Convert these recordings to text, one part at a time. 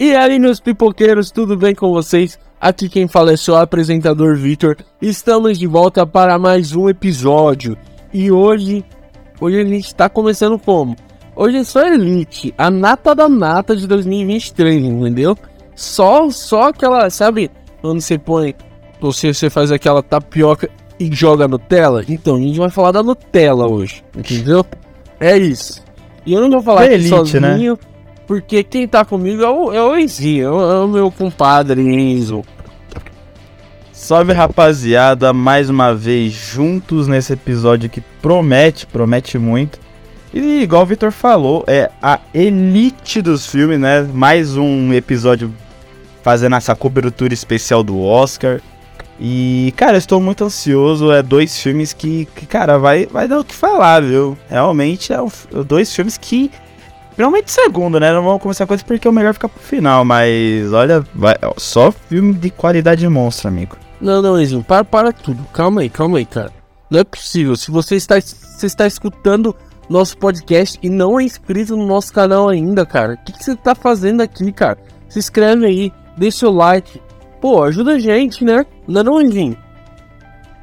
E aí, meus pipoqueiros, tudo bem com vocês? Aqui quem fala é seu apresentador Vitor. Estamos de volta para mais um episódio. E hoje, hoje a gente está começando como? Hoje é só Elite, a nata da nata de 2023, entendeu? Só, só aquela, sabe, quando você põe, você, você faz aquela tapioca e joga Nutella? Então, a gente vai falar da Nutella hoje, entendeu? É isso. E eu não vou falar É aqui elite, sozinho, porque quem tá comigo é o, é o Enzinho, é o, é meu compadre Enzo. Salve rapaziada, mais uma vez juntos nesse episódio que promete, promete muito. E igual o Vitor falou, é a elite dos filmes, né? Mais um episódio fazendo essa cobertura especial do Oscar. E, cara, estou muito ansioso. É dois filmes que, que, cara, vai, vai dar o que falar, viu? Realmente é um- dois filmes que. Principalmente segundo, né? Não vamos começar com isso porque é o melhor ficar pro final. Mas olha, vai, só filme de qualidade monstro, amigo. Não, não, Enzinho, para, para tudo. Calma aí, calma aí, cara. Não é possível. Se você está, você está escutando nosso podcast e não é inscrito no nosso canal ainda, cara, o que, que você tá fazendo aqui, cara? Se inscreve aí, deixa seu like. Pô, ajuda a gente, né? Não é não, Enzinho?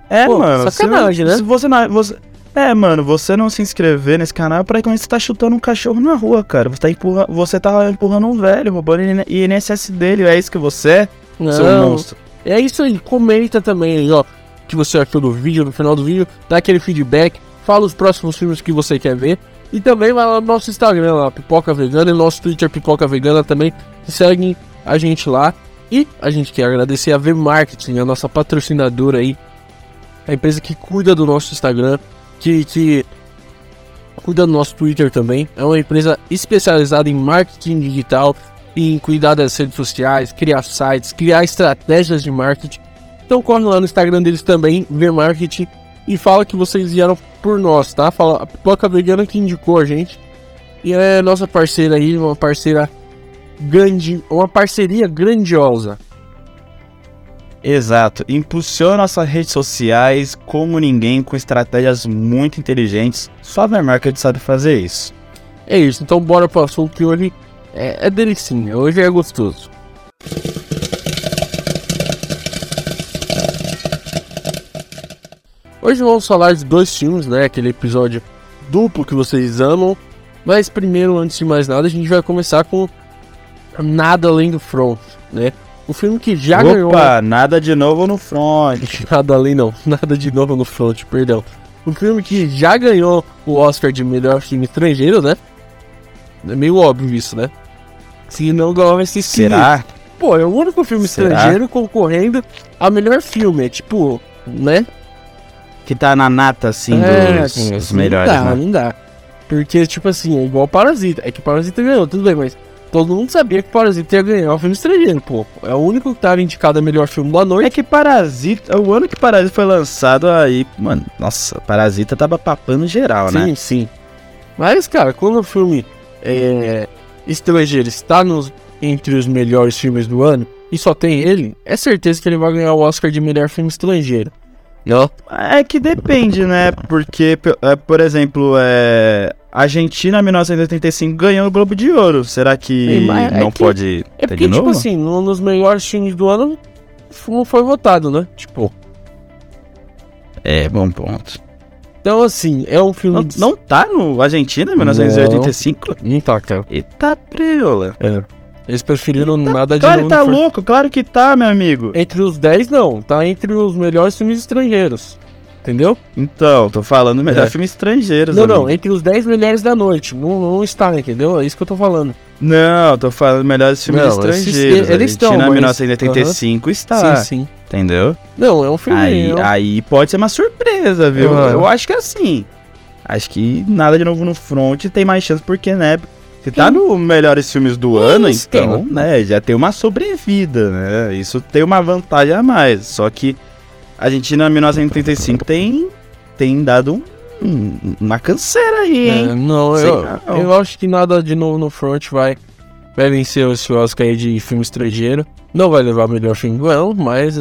É, Pô, mano. sacanagem, se, né? Se você não. Você, é, mano, você não se inscrever nesse canal é praticamente você tá chutando um cachorro na rua, cara. Você tá, empurra, você tá empurrando um velho, roubando o INSS dele. É isso que você é, seu Não. monstro. É isso aí, comenta também aí, ó. O que você achou do vídeo, no final do vídeo, dá aquele feedback, fala os próximos filmes que você quer ver. E também vai lá no nosso Instagram, lá, Pipoca Vegana, e nosso Twitter Pipoca Vegana também. Seguem a gente lá. E a gente quer agradecer a V Marketing, a nossa patrocinadora aí. A empresa que cuida do nosso Instagram, que, que cuida do nosso Twitter também. É uma empresa especializada em marketing digital e em cuidar das redes sociais, criar sites, criar estratégias de marketing. Então corre lá no Instagram deles também, ver marketing e fala que vocês vieram por nós, tá? Fala a Pipoca Vegana que indicou a gente. E é nossa parceira aí, uma parceira grande, uma parceria grandiosa. Exato. Impulsiona nossas redes sociais como ninguém, com estratégias muito inteligentes. Só a Vermarket sabe fazer isso. É isso, então bora pro assunto que hoje é, é delicinha, hoje é gostoso. Hoje vamos falar de dois filmes, né? Aquele episódio duplo que vocês amam. Mas primeiro, antes de mais nada, a gente vai começar com Nada Além do Front, né? O filme que já ganhou. Opa, nada de novo no front. Nada além não, nada de novo no front, perdão. Um filme que já ganhou o Oscar de melhor filme estrangeiro, né? É meio óbvio isso, né? Se não ganhar, vai ser Será? Pô, é o único filme Será? estrangeiro concorrendo a melhor filme. É tipo, né? Que tá na nata, assim, é, dos, assim, dos melhores, não dá, né? não dá. Porque, tipo assim, é igual Parasita. É que Parasita ganhou, tudo bem, mas todo mundo sabia que Parasita ia ganhar o filme estrangeiro, pô. É o único que tava indicado a melhor filme da noite. É que Parasita, o ano que Parasita foi lançado aí, mano, nossa, Parasita tava papando geral, né? Sim, sim. Mas, cara, quando o filme é, estrangeiro está nos, entre os melhores filmes do ano e só tem ele, é certeza que ele vai ganhar o Oscar de melhor filme estrangeiro. Não? É que depende, né? Porque, é, por exemplo, é, Argentina 1985 ganhou o Globo de Ouro. Será que é não que- pode É ter porque, de tipo novo? assim, um dos melhores filmes do ano não foi votado, né? Tipo. É, bom ponto. Então, assim, é um filme. Não, não tá no Argentina 1985? Não tá, cara. Eita preula. É. Eles preferiram nada de Claro novo que tá louco, claro que tá, meu amigo. Entre os 10, não. Tá entre os melhores filmes estrangeiros. Entendeu? Então, tô falando melhor É. filme estrangeiro. Não, não, entre os 10 melhores da noite. Não, não está, entendeu? É isso que eu tô falando. Não, tô falando melhores filmes Não, estrangeiros. eles estão, mas- 1985 está, Sim, sim. entendeu? Não, é um filme. Aí, é um- aí pode ser uma surpresa, viu? Ah. Eu acho que é assim. Acho que nada de novo no front tem mais chance, porque, né? Se tá no melhores filmes do ano, então, né? Já tem uma sobrevida, né? Isso tem uma vantagem a mais. Só que Argentina 1985 tem, tem dado um- um- uma canseira aí, É, hein? não, Sei eu, não. eu acho que nada de novo no front vai, vai vencer esse Oscar aí de filme estrangeiro. Não vai levar o melhor filme do ano, mas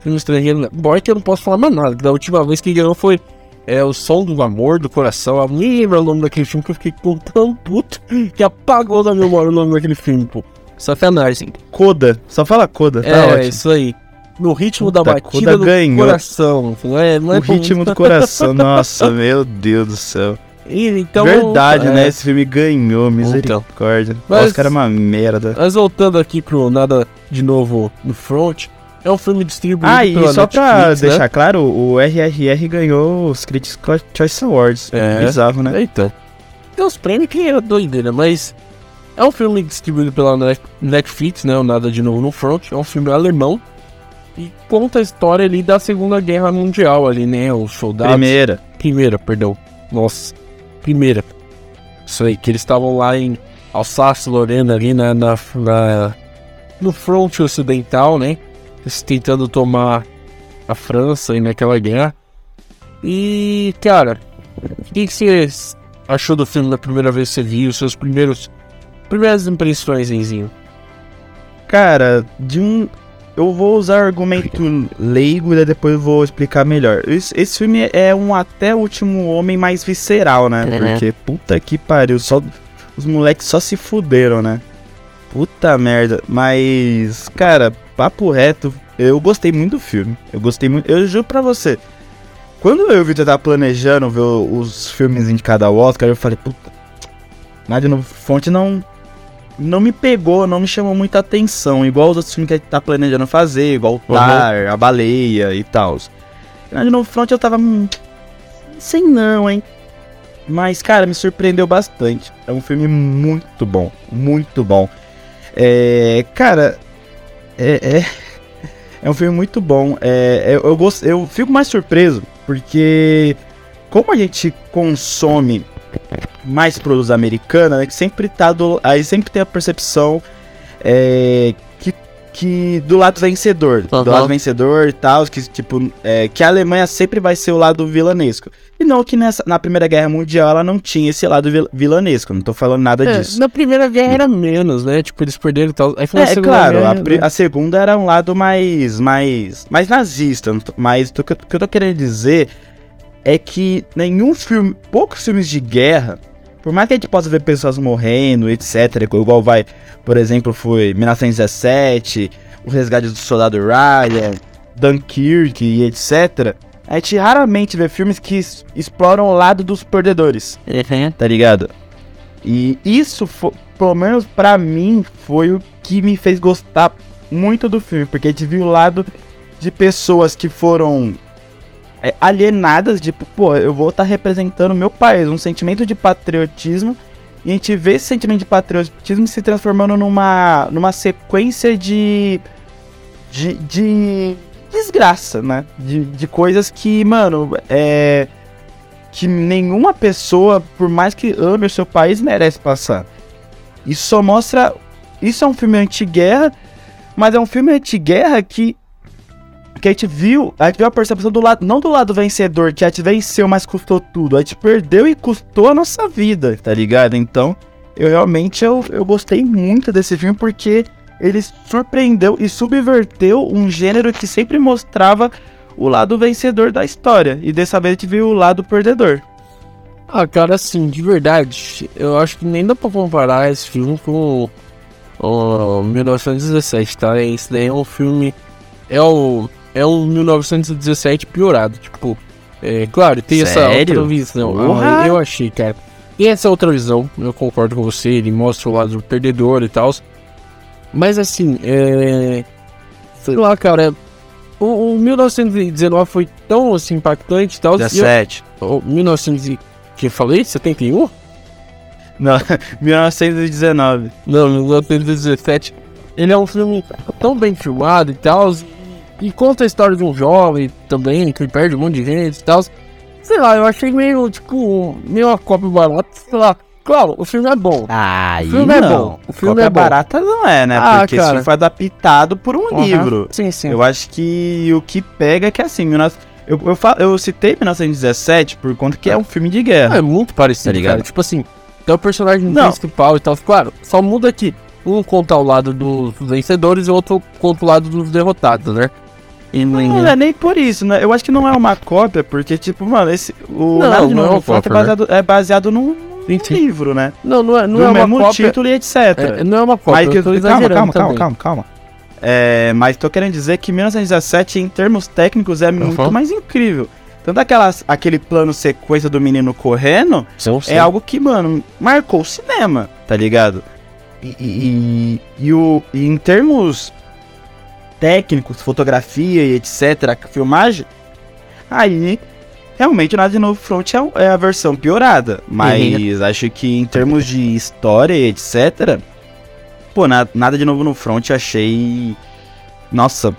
filme estrangeiro. né? Bom, é que eu não posso falar mais nada. Da última vez que ganhou foi é, O Som do Amor, do Coração. Eu nem lembro o nome daquele filme que eu fiquei com tão puto que apagou da memória o nome daquele filme, pô. Sacanagem. Coda. Só fala Coda, tá é, ótimo. isso aí. No ritmo Puta, da batida do ganhou. coração. Não é, não é O ritmo do coração. Nossa, meu Deus do céu. E, então, Verdade, é, né? Esse filme ganhou, misericórdia. Mas- Oscar é uma merda. Mas voltando aqui pro Nada de Novo no Front, é um filme distribuído Ah, e pela só pra né? deixar claro, o RRR ganhou os Critics' Choice Awards. É. Bizarro, né? Então. Tem uns prêmios que é doideira, mas é um filme distribuído pela Net- Netflix, né? O Nada de Novo no Front. É um filme alemão e conta a história ali da Segunda Guerra Mundial ali, né? Os soldados. Primeira. Primeira, perdão. Nossa. Primeira. Isso aí, que eles estavam lá em Alsácia, Lorena, ali na, na, na- no fronte ocidental, né? Eles tentando tomar a França aí naquela guerra. E, cara, o que, que você achou do filme da primeira vez que você viu? Seus primeiros. Primeiras impressões, Enzinho? Cara, de um. Eu vou usar argumento leigo e depois eu vou explicar melhor. Esse, esse filme é um até o último homem mais visceral, né? É. Porque puta que pariu, só os moleques só se fuderam, né? Puta merda. Mas, cara, papo reto, eu gostei muito do filme. Eu gostei muito. Eu juro pra você. Quando eu o Victor tava planejando ver os filmes indicados ao Oscar, eu falei, puta. Nada de novo. Fonte não não me pegou, não me chamou muita atenção, igual os outros filmes que a gente tá planejando fazer, igual o Tar, a Baleia e tal. Na de novo front eu tava. Hum, não sei não, hein? Mas, cara, me surpreendeu bastante. É um filme muito bom. Muito bom. É. Cara. É. É, é um filme muito bom. É, eu, eu, gosto, eu fico mais surpreso porque. Como a gente consome mais produtos americanos, né, que sempre tá do, aí sempre tem a percepção é, que, que do lado vencedor, Aham. do lado vencedor e tal, que tipo é, que a Alemanha sempre vai ser o lado vilanesco. E não que nessa, na Primeira Guerra Mundial ela não tinha esse lado vil- vilanesco, não tô falando nada É, disso. na primeira guerra era menos, né? Tipo, eles perderam e tal. Aí foi É, segunda claro, guerra, a, pri- né? a segunda era um lado mais mais mais nazista, mas o que eu- o que eu tô querendo dizer é que nenhum filme, poucos filmes de guerra, por mais que a gente possa ver pessoas morrendo, etc, igual vai, por exemplo, foi 1917, O Resgate do Soldado Ryan, Dunkirk e etc, a gente raramente vê filmes que exploram o lado dos perdedores tá ligado? E isso, fo- pelo menos pra mim, foi o que me fez gostar muito do filme, porque a gente viu o lado de pessoas que foram é, alienadas, tipo, pô, eu vou estar representando meu país, um sentimento de patriotismo, e a gente vê esse sentimento de patriotismo se transformando numa, numa sequência de, de, de desgraça, né? De, de coisas que, mano, é que nenhuma pessoa, por mais que ame o seu país, merece passar. Isso só mostra. Isso é um filme anti-guerra, mas é um filme anti-guerra que. Que a gente viu. A gente viu a percepção do lado. Não do lado vencedor, que a gente venceu, mas custou tudo. A gente perdeu e custou a nossa vida, tá ligado? Então, eu realmente eu, eu gostei muito desse filme porque ele surpreendeu e subverteu um gênero que sempre mostrava o lado vencedor da história. E dessa vez a gente viu o lado perdedor. Ah, cara, assim, de verdade, eu acho que nem dá pra comparar esse filme com o 1917, tá? Esse daí é um filme. É o. É um 1917 piorado. Tipo, é claro, tem essa Sério? outra visão. Ah, eu achei, cara. Tem essa outra visão, eu concordo com você, ele mostra o lado do perdedor e tal. Mas assim, é. Sei lá, cara. O, o 1919 foi tão assim, impactante e tal. e eu- 17. o 1900 e... que eu falei? 71? Não, 1919. Não, 1917. Ele é um filme tão bem filmado e tal. E conta a história de um jovem também, que perde um monte de gente e tal. Sei lá, eu achei meio, tipo, meio uma cópia barata, sei lá. Claro, o filme é bom. Ah, O filme é bom, o filme Cópia é bom. barata não é, né? Ah, Porque cara. isso foi adaptado por um Aham. livro. Sim, sim. Eu acho que o que pega é que assim, 19... eu, eu, fa- eu citei 1917 por conta que é um filme de guerra. É muito parecido, Tá ligado? cara. Tipo assim, tem o personagem Não. principal e tal. Claro, só muda aqui. Um conta o lado dos vencedores e o outro conta o lado dos derrotados, né? E Não é nem por isso, né? Eu acho que não é uma cópia, porque, tipo, mano, esse. O Não, Nada de não é Novo uma no Front é cópia, né? baseado, é baseado num um sim. livro, né? Não, não é, não Do é uma mesmo cópia. título e etc. É, não é uma cópia. Mas que, tô calma, calma, calma, também. calma, calma. É, mas tô querendo dizer que 1917, em termos técnicos, é muito Uhum. mais incrível. Tanto aquelas, aquele plano sequência do menino correndo Sim, sim. é algo que, mano, marcou o cinema, tá ligado? E, e, e- e o, e em termos técnicos, fotografia e etc., filmagem, aí realmente o Nada de Novo Front é, é a versão piorada. Mas acho que em termos de história e etc., pô, na- Nada de Novo no Front eu achei. Nossa.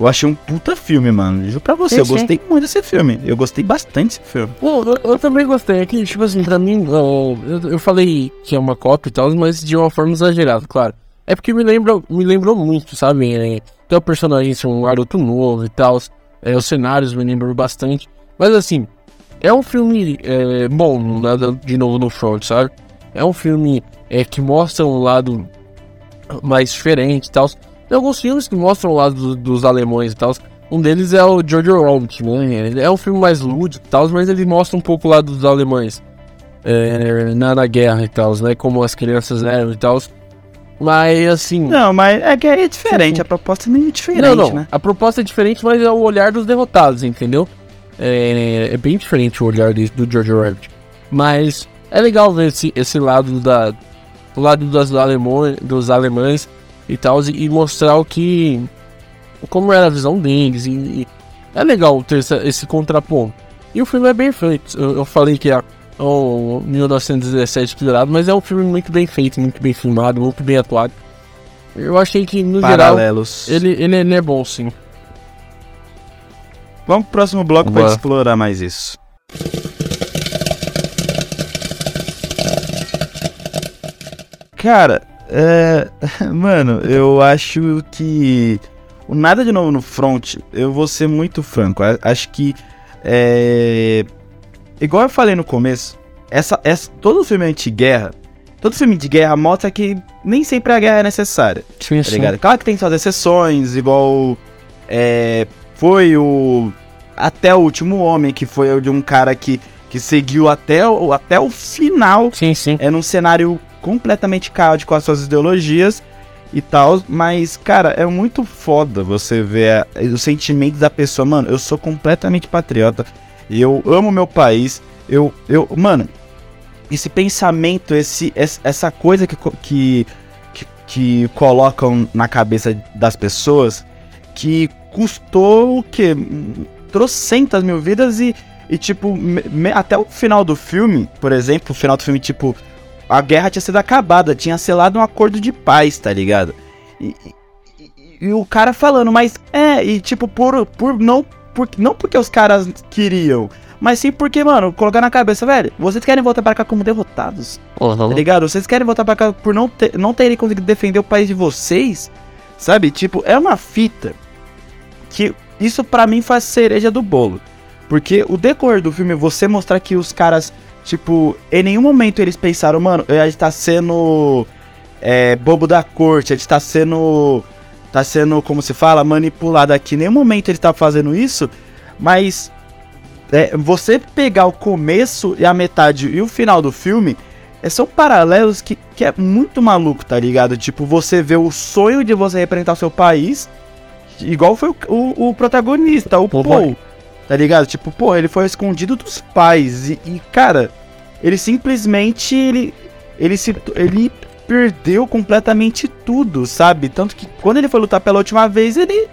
Eu achei um puta filme, mano. Juro pra você, eu sim. gostei muito desse filme. Eu gostei bastante desse filme. Pô, eu, eu também gostei. É que, tipo assim, pra mim, eu, eu, eu falei que é uma cópia e tal, mas de uma forma exagerada, claro. É porque me, lembra, me lembrou muito, sabe? É, tem o personagem ser um garoto novo e tal. É, os cenários me lembram bastante. Mas assim, é um filme é, bom, nada de novo no front, sabe? É um filme é, que mostra um lado mais diferente e tal. Tem alguns filmes que mostram o lado do- dos alemães e tal. Um deles é o Jojo Rabbit, né? É um filme mais lúdico e tal, mas ele mostra um pouco o lado dos alemães é, na, na guerra e tal, né? Como as crianças eram e tal. Mas assim. Não, mas é que é diferente. Sim, sim. A proposta é meio diferente, não, não. né? A proposta é diferente, mas é o olhar dos derrotados, entendeu? É, é bem diferente o olhar de- do George Rabbit. Mas é legal ver esse, esse lado da. O lado das alemões, dos alemães e tal, e, e mostrar o que. Como era a visão deles. E, e é legal ter essa- esse contraponto. E o filme é bem feito. Eu, eu falei que é o 1917 piorado, mas é um filme muito bem feito, muito bem filmado, muito bem atuado. Eu achei que, no geral, Paralelos. ele, ele, ele é bom, sim. Vamos pro próximo bloco pra Bora. explorar mais isso. Cara, é. Mano, eu acho que. O Nada de Novo no Front, eu vou ser muito franco. Acho que. É. Igual eu falei no começo, essa, essa, todo filme anti-guerra. Todo filme de guerra mostra que nem sempre a guerra é necessária Sim, tá ligado? Claro que tem suas exceções, igual é, foi o até o último homem que foi o de um cara que, que seguiu até o, até o final Sim, sim. é num cenário completamente caótico com as suas ideologias e tal, mas cara, é muito foda você ver a- os sentimentos da pessoa, mano, eu sou completamente patriota eu amo meu país. Eu eu, mano, esse pensamento, esse ess- essa coisa que que que, que colocam na cabeça das pessoas que custou o quê? Trocentas mil vidas e, e tipo, me- até o final do filme, por exemplo, o final do filme, tipo, a guerra tinha sido acabada, tinha selado um acordo de paz, tá ligado? E- e- e o cara falando, mas é, e tipo, por, por não, por, não porque os caras queriam, mas sim porque, mano, colocar na cabeça, velho, vocês querem voltar pra cá como derrotados? Tá ligado? Vocês querem voltar pra cá por não, ter, não terem conseguido defender o país de vocês? Sabe? Tipo, é uma fita que isso pra mim faz cereja do bolo. Porque o decorrer do filme, você mostrar que os caras, tipo, em nenhum momento eles pensaram, mano, a gente tá sendo é, bobo da corte, a gente tá sendo. Tá sendo, como se fala, manipulado aqui. Em nenhum momento ele tá fazendo isso, mas é, você pegar o começo e a metade e o final do filme, é, são paralelos que, que é muito maluco, tá ligado? Tipo, você vê o sonho de você representar o seu país, igual foi o, o, o protagonista, o Paul, tá ligado? Tipo, pô, ele foi escondido dos pais e, e, cara, ele simplesmente, ele, ele se, ele perdeu completamente tudo, sabe? Tanto que quando ele foi lutar pela última vez, ele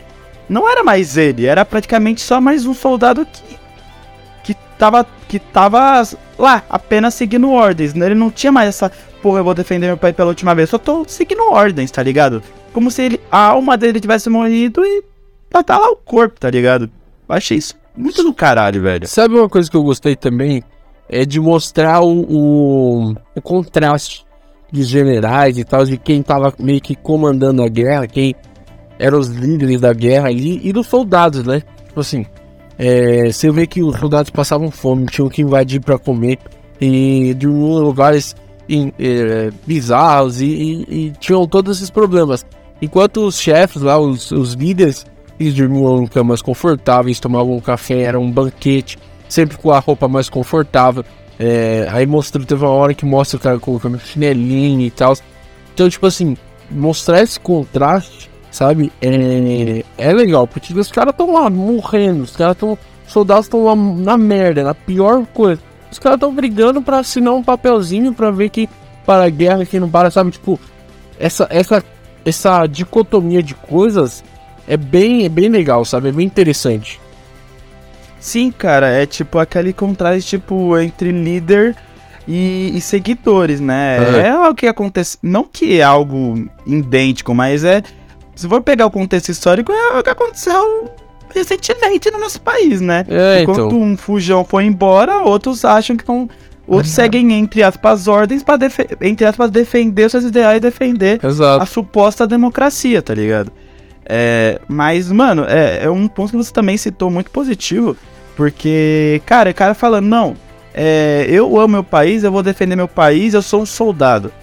não era mais ele, era praticamente só mais um soldado que que tava que tava lá apenas seguindo ordens, né? Ele não tinha mais essa, porra, eu vou defender meu pai pela última vez, só tô seguindo ordens, tá ligado? Como se ele, a alma dele tivesse morrido e tá, tá lá o corpo, tá ligado? Achei isso muito do caralho, velho. Sabe uma coisa que eu gostei também? É de mostrar o, o, o contraste de generais e tal, de quem tava meio que comandando a guerra, quem eram os líderes da guerra ali, e dos soldados, né? Tipo assim, é, você vê que os soldados passavam fome, tinham que invadir pra comer, e em lugares em- é, bizarros, e, e- e tinham todos esses problemas. Enquanto os chefes lá, os, os líderes, eles dormiam em camas confortáveis, tomavam um café, era um banquete, sempre com a roupa mais confortável. É, aí mostrou, teve uma hora que mostra o cara colocando chinelinho e tal. Então, tipo assim, mostrar esse contraste, sabe? É, é legal, porque os caras estão lá morrendo, os caras estão. Soldados estão lá na merda, na pior coisa. Os caras estão brigando para assinar um papelzinho para ver que para a guerra, quem não para, sabe? Tipo, essa, essa, essa dicotomia de coisas é bem, é bem legal, sabe? É bem interessante. Sim, cara, é tipo aquele contraste tipo entre líder e, e seguidores, né? É. é o que acontece, não que é algo idêntico, mas é se for pegar o contexto histórico, é o que aconteceu recentemente no nosso país, né? É, Enquanto então. um fujão foi embora, outros acham que estão Outros seguem, entre aspas, ordens para entre aspas, defender seus ideais e defender Exato. a suposta democracia, tá ligado? É, mas, mano, é, é, um ponto que você também citou muito positivo, porque, cara, o cara falando, não, é, eu amo meu país, eu vou defender meu país, eu sou um soldado.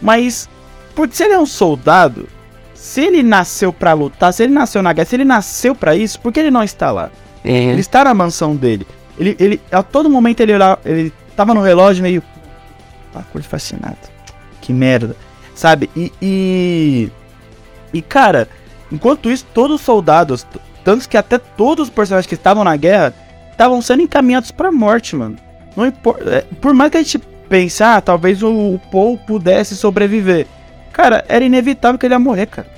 Mas, por se ele é um soldado, se ele nasceu para lutar, se ele nasceu na guerra, se ele nasceu para isso, por que ele não está lá? Uhum. Ele está na mansão dele. Ele, ele, a todo momento ele, ele tava no relógio meio. Ah, cor fascinado. Que merda. Sabe? E, e. E, cara, enquanto isso, todos os soldados, tanto que até todos os personagens que estavam na guerra, estavam sendo encaminhados pra morte, mano. Não importa. É, por mais que a gente pense, ah, talvez o, o Paul pudesse sobreviver. Cara, era inevitável que ele ia morrer, cara.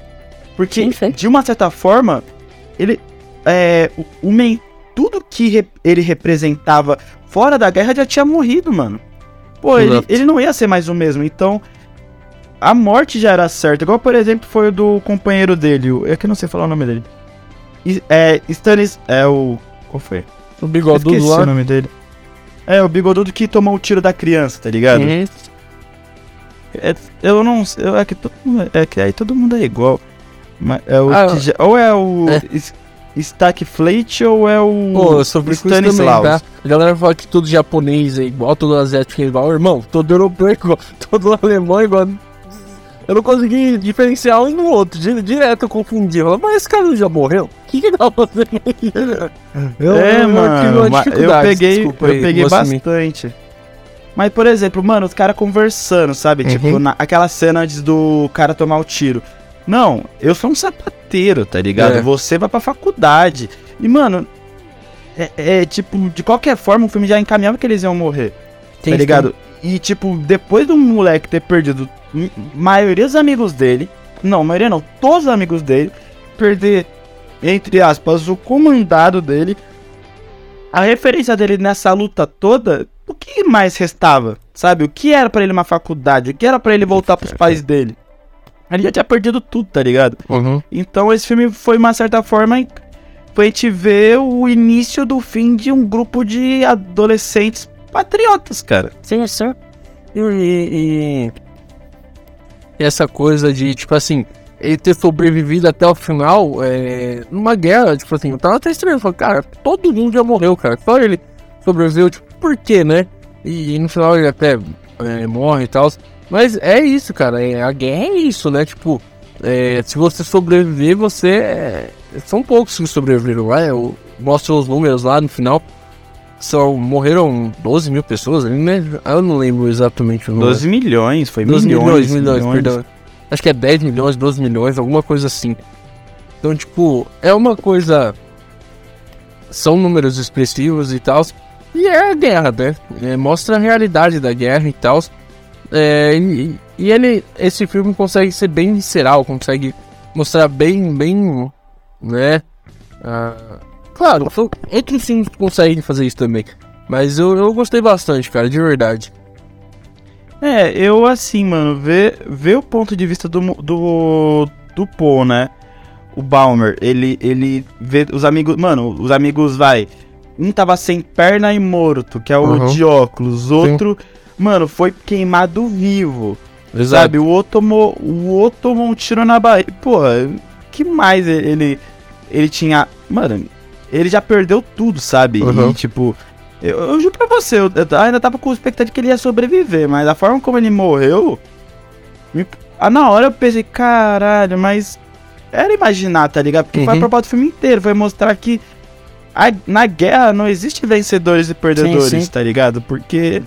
Porque, sim, sim. de uma certa forma, ele. É, o, o tudo que re, ele representava fora da guerra já tinha morrido, mano. Pô, ele, ele não ia ser mais o mesmo. Então, a morte já era certa. Igual, por exemplo, foi o do companheiro dele. É que eu não sei falar o nome dele. É, Stannis. É o. Qual foi? O bigodudo lá. o nome dele. É, o bigodudo que tomou o tiro da criança, tá ligado? É, eu não sei. É que, todo, é que aí todo mundo é igual. Mas é o ah, ou é o. É. Stackflate ou é o Pô, sobre Stanislaus? Também, tá? A galera fala que todo japonês é igual, todo asiático é igual. Irmão, todo europeu é igual, todo alemão é igual. Eu não consegui diferenciar um no outro. Direto eu confundi. Eu mas esse cara já morreu? O que que tá fazendo Eu, é, eu, mano. Eu, eu peguei, Desculpa eu aí, peguei bastante. Mas, por exemplo, mano, os caras conversando, sabe? Tipo, uhum. Tipo, na, aquela cena antes do cara tomar o tiro. Não, eu sou um sapateiro, tá ligado? É. Você vai pra faculdade. E, mano, é, é, tipo, de qualquer forma, o filme já encaminhava que eles iam morrer. Tem tá ligado? E, tipo, depois do moleque ter perdido maioria dos amigos dele, não, maioria não, todos os amigos dele, perder, entre aspas, o comandado dele, a referência dele nessa luta toda, o que mais restava? Sabe? O que era para ele uma faculdade? O que era para ele voltar pros pais dele? Ele já tinha perdido tudo, tá ligado? Uhum. Então esse filme foi uma certa forma. Foi gente ver o início do fim de um grupo de adolescentes patriotas, cara. Sim, sim. E, e, e essa coisa de, tipo assim, ele ter sobrevivido até o final, é, numa guerra, tipo assim, eu tava até estranho, falei, cara, todo mundo já morreu, cara, só ele sobreviveu, tipo, por quê, né? E, e no final ele até é, morre e tal. Mas é isso, cara. É, a guerra é isso, né? Tipo, é, se você sobreviver, você. É, são poucos que sobreviveram lá. Eu mostro os números lá no final. São, morreram 12 mil pessoas, né? Eu não lembro exatamente o número. 12 milhões, foi 12 milhões. milhões, milhões, milhões, perdão. Acho que é 10 milhões, 12 milhões, alguma coisa assim. Então, tipo, é uma coisa. São números expressivos e tal. E é a guerra, né? É, mostra a realidade da guerra e tal. É, e, e, ele, esse filme consegue ser bem visceral, consegue mostrar bem, bem, né? Ah, claro, outros filmes conseguem fazer isso também. Mas eu, eu gostei bastante, cara, de verdade. É, eu assim, mano, ver, ver o ponto de vista do, do, do Paul, né? O Balmer, ele, ele vê os amigos. Mano, os amigos, vai. Um tava sem perna e morto, que é o uhum. de óculos. Outro. Sim mano, foi queimado vivo. Exato. Sabe, o outro tomou, o outro tomou um tiro na barriga. Pô, que mais ele ele tinha, mano, ele já perdeu tudo, sabe? Uhum. E tipo, eu, eu juro pra você, eu, eu, ainda tava com expectativa de que ele ia sobreviver, mas a forma como ele morreu, me, ah, na hora eu pensei, caralho, mas era imaginar, tá ligado? Porque uhum. foi a proposta do filme inteiro, foi mostrar que a- na guerra não existe vencedores e perdedores, Sim, sim. tá ligado? Porque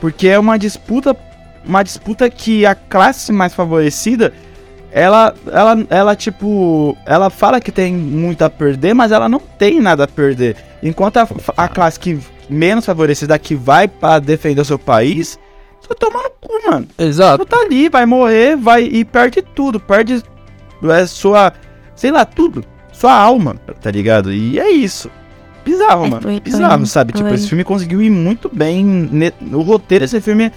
porque é uma disputa uma disputa que a classe mais favorecida ela ela ela tipo, ela fala que tem muito a perder, mas ela não tem nada a perder. Enquanto a, a classe que menos favorecida que vai pra defender o seu país, só toma no cu, mano. Exato. Tu tá ali, vai morrer, vai e perde tudo, perde é, sua, sei lá, tudo, sua alma, tá ligado? E é isso. Bizarro, É, mano. foi- Bizarro, foi- sabe? Tipo, foi. esse filme conseguiu ir muito bem. ne- O roteiro desse filme,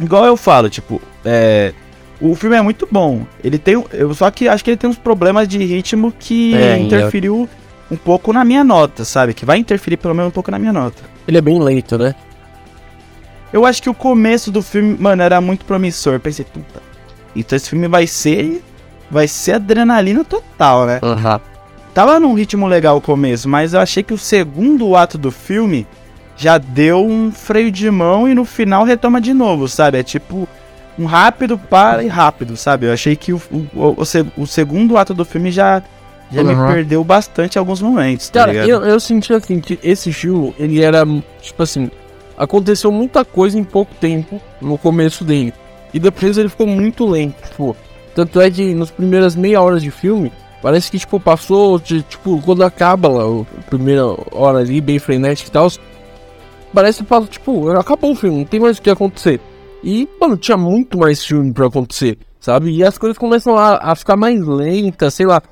igual eu falo, tipo, é. O filme é muito bom. Ele tem. Eu só que acho que ele tem uns problemas de ritmo que É, interferiu um pouco na minha nota, sabe? Que vai interferir pelo menos um pouco na minha nota. Ele é bem lento, né? Eu acho que o começo do filme, mano, era muito promissor. Pensei, puta. Então esse filme vai ser. Vai ser adrenalina total, né? Aham. Tava num ritmo legal o começo, mas eu achei que o segundo ato do filme já deu um freio de mão e no final retoma de novo, sabe? É tipo um rápido para e rápido, sabe? Eu achei que o, o, o, o segundo ato do filme já, já Uhum. me perdeu bastante em alguns momentos, tá Cara, ligado? eu, eu senti assim que esse filme, ele era, tipo assim, aconteceu muita coisa em pouco tempo no começo dele. E depois ele ficou muito lento, tipo. Tanto é que nas primeiras meia hora de filme, parece que, tipo, passou de, tipo, quando acaba lá, o- a primeira hora ali, bem frenética e tal. Parece que passa, tipo, acabou o filme, não tem mais o que acontecer. E, mano, tinha muito mais filme pra acontecer, sabe? E as coisas começam a, a ficar mais lentas, sei lá.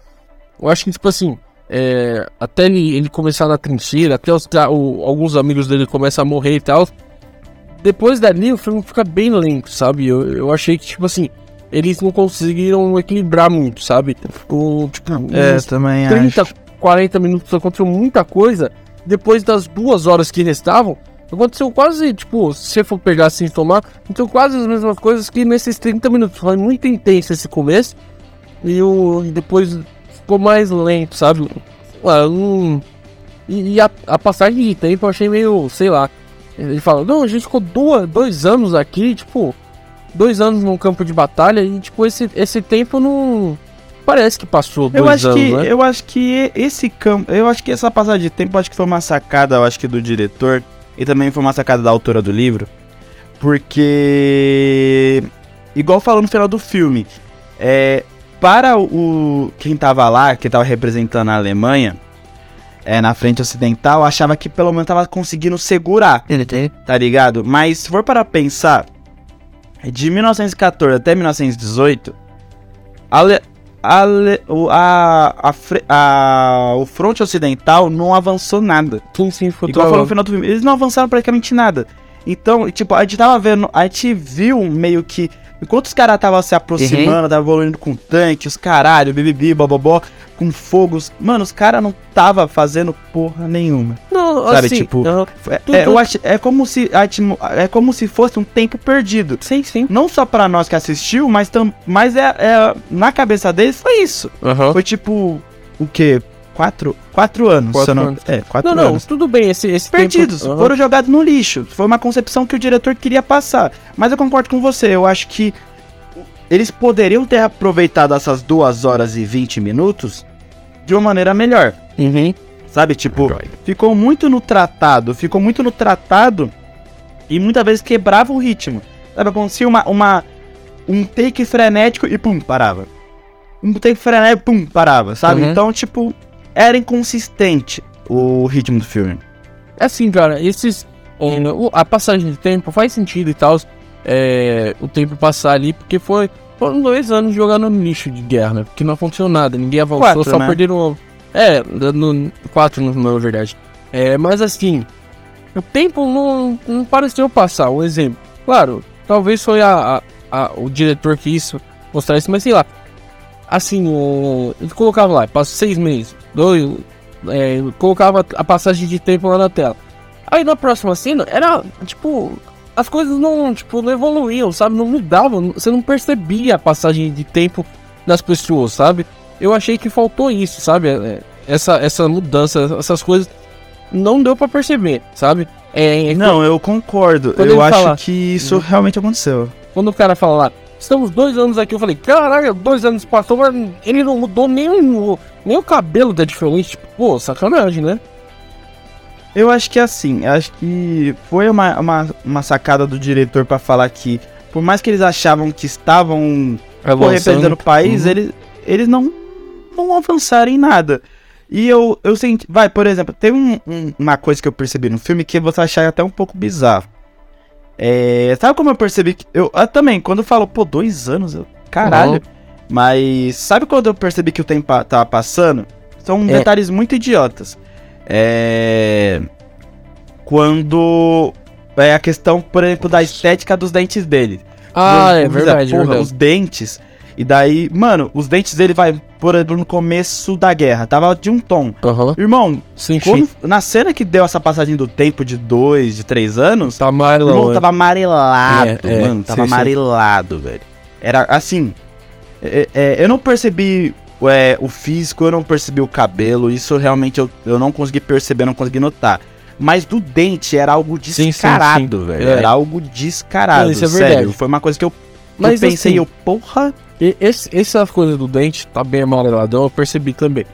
Eu acho que, tipo assim, é, até ele, ele começar na trincheira, até os, o- alguns amigos dele começam a morrer e tal. Depois dali o filme fica bem lento, sabe? Eu, eu achei que, tipo assim, eles não conseguiram equilibrar muito, sabe? Ficou, tipo, É, uns também 30, acho. 40 minutos aconteceu muita coisa. Depois das duas horas que restavam, aconteceu quase, tipo, se você for pegar assim e tomar, então quase as mesmas coisas que nesses 30 minutos. Foi muito intenso esse começo. E, o, depois ficou mais lento, sabe? Ah, não- E, e a, a passagem de tempo eu achei meio, sei lá. Ele fala, não, a gente ficou duas, dois anos aqui, tipo, dois anos num campo de batalha e, tipo, esse, esse tempo não. Parece que passou dois Eu acho anos, que né? eu acho que esse campo, eu acho que essa passagem de tempo acho que foi uma sacada, eu acho que do diretor e também foi uma sacada da autora do livro, porque igual falou no final do filme, é para o quem tava lá, que tava representando a Alemanha, é na frente ocidental, achava que pelo menos tava conseguindo segurar tá ligado? Mas se for para pensar, de 1914 até 1918, a, le- a, a, a- o fronte ocidental não avançou nada. Sim, sim, foi Igual falou no final do filme, eles não avançaram praticamente nada. Então, tipo, a gente tava vendo, a gente viu meio que. Enquanto os caras estavam se aproximando, tava evoluindo com tanque, os caralho, bibibi, bobobó, com fogos. Mano, os caras não tava fazendo porra nenhuma. Não, Sabe, assim, tipo, aham. É, Tudo- é, eu acho, é como se é como se fosse um tempo perdido. Sim, sim. Não só pra nós que assistiu, mas, tam, mas é, é- na cabeça deles foi isso. Aham. Foi tipo o quê? Quatro, quatro anos. Quatro não, anos. É, quatro Não, não, anos. tudo bem, esse, esse Perdidos, tempo... foram jogados no lixo. Foi uma concepção que o diretor queria passar. Mas eu concordo com você, eu acho que eles poderiam ter aproveitado essas duas horas e 20 minutos de uma maneira melhor. Uhum. Sabe, tipo, ficou muito no tratado, ficou muito no tratado e muitas vezes quebrava o ritmo. Sabe, acontecia uma, uma um take frenético e pum, parava. Um take frenético, pum, parava, sabe? Uhum. Então, tipo, era inconsistente o ritmo do filme. É assim, cara, esses. a passagem de tempo faz sentido e tal. É, o tempo passar ali, porque foi. Foram dois anos jogando no lixo de guerra, né? Porque não aconteceu nada, ninguém avançou, Quatro, só né? perderam. É, no, quatro na verdade. É, mas assim, o tempo não, não pareceu passar. Um exemplo. Claro, talvez foi a, a- a- o diretor que isso mostrar isso, mas sei lá. Assim, o, ele colocava lá, passa seis meses, dois, é, colocava a passagem de tempo lá na tela. Aí na próxima cena era tipo. As coisas não, tipo, não evoluíam, sabe? Não mudavam. Você não percebia a passagem de tempo das pessoas, sabe? Eu achei que faltou isso, sabe? É, Essa, essa mudança, essas coisas. Não deu pra perceber, sabe? É, é Não, eu concordo. Eu acho fala- que isso realmente aconteceu. quando o cara fala lá, Estamos dois anos aqui. Eu falei, caralho, dois anos passou, mas ele não mudou nem o, nem o cabelo da diferente. Tipo, pô, sacanagem, né? Eu acho que é assim, acho que foi uma, uma, uma sacada do diretor pra falar que, por mais que eles achavam que estavam pô, representando o país, Uhum. eles, eles não, não avançaram em nada. E eu, eu senti. Vai, por exemplo, tem um- um- uma coisa que eu percebi no filme que você achar até um pouco bizarro. É, sabe como eu percebi que. Eu ah, também, quando eu falo, pô, dois anos, eu, caralho. Uhum. Mas sabe quando eu percebi que o tempo tava passando? São É. detalhes muito idiotas. É. Quando. É a questão, por exemplo, da estética dos dentes dele. Ah, Vamos é verdade, porra, verdade. Os dentes. E daí, mano, os dentes dele vai, por exemplo, no começo da guerra, tava de um tom. Aham. Irmão, Sim, quando- sim. na cena que deu essa passagem do tempo de dois, de três anos, Tá o irmão tava amarelado, É, é, mano, tava sim, amarelado, velho. Era assim, é, é, eu não percebi é, o físico, eu não percebi o cabelo, isso realmente eu, eu não consegui perceber, não consegui notar. Mas do dente era algo Sim, sim, descarado, sim. velho. É. Era algo descarado, Não, isso é sério. verdade. Foi uma coisa que eu, eu Mas pensei, assim, eu, porra... E- Esse, essa coisa do dente tá bem amareladão, eu percebi também.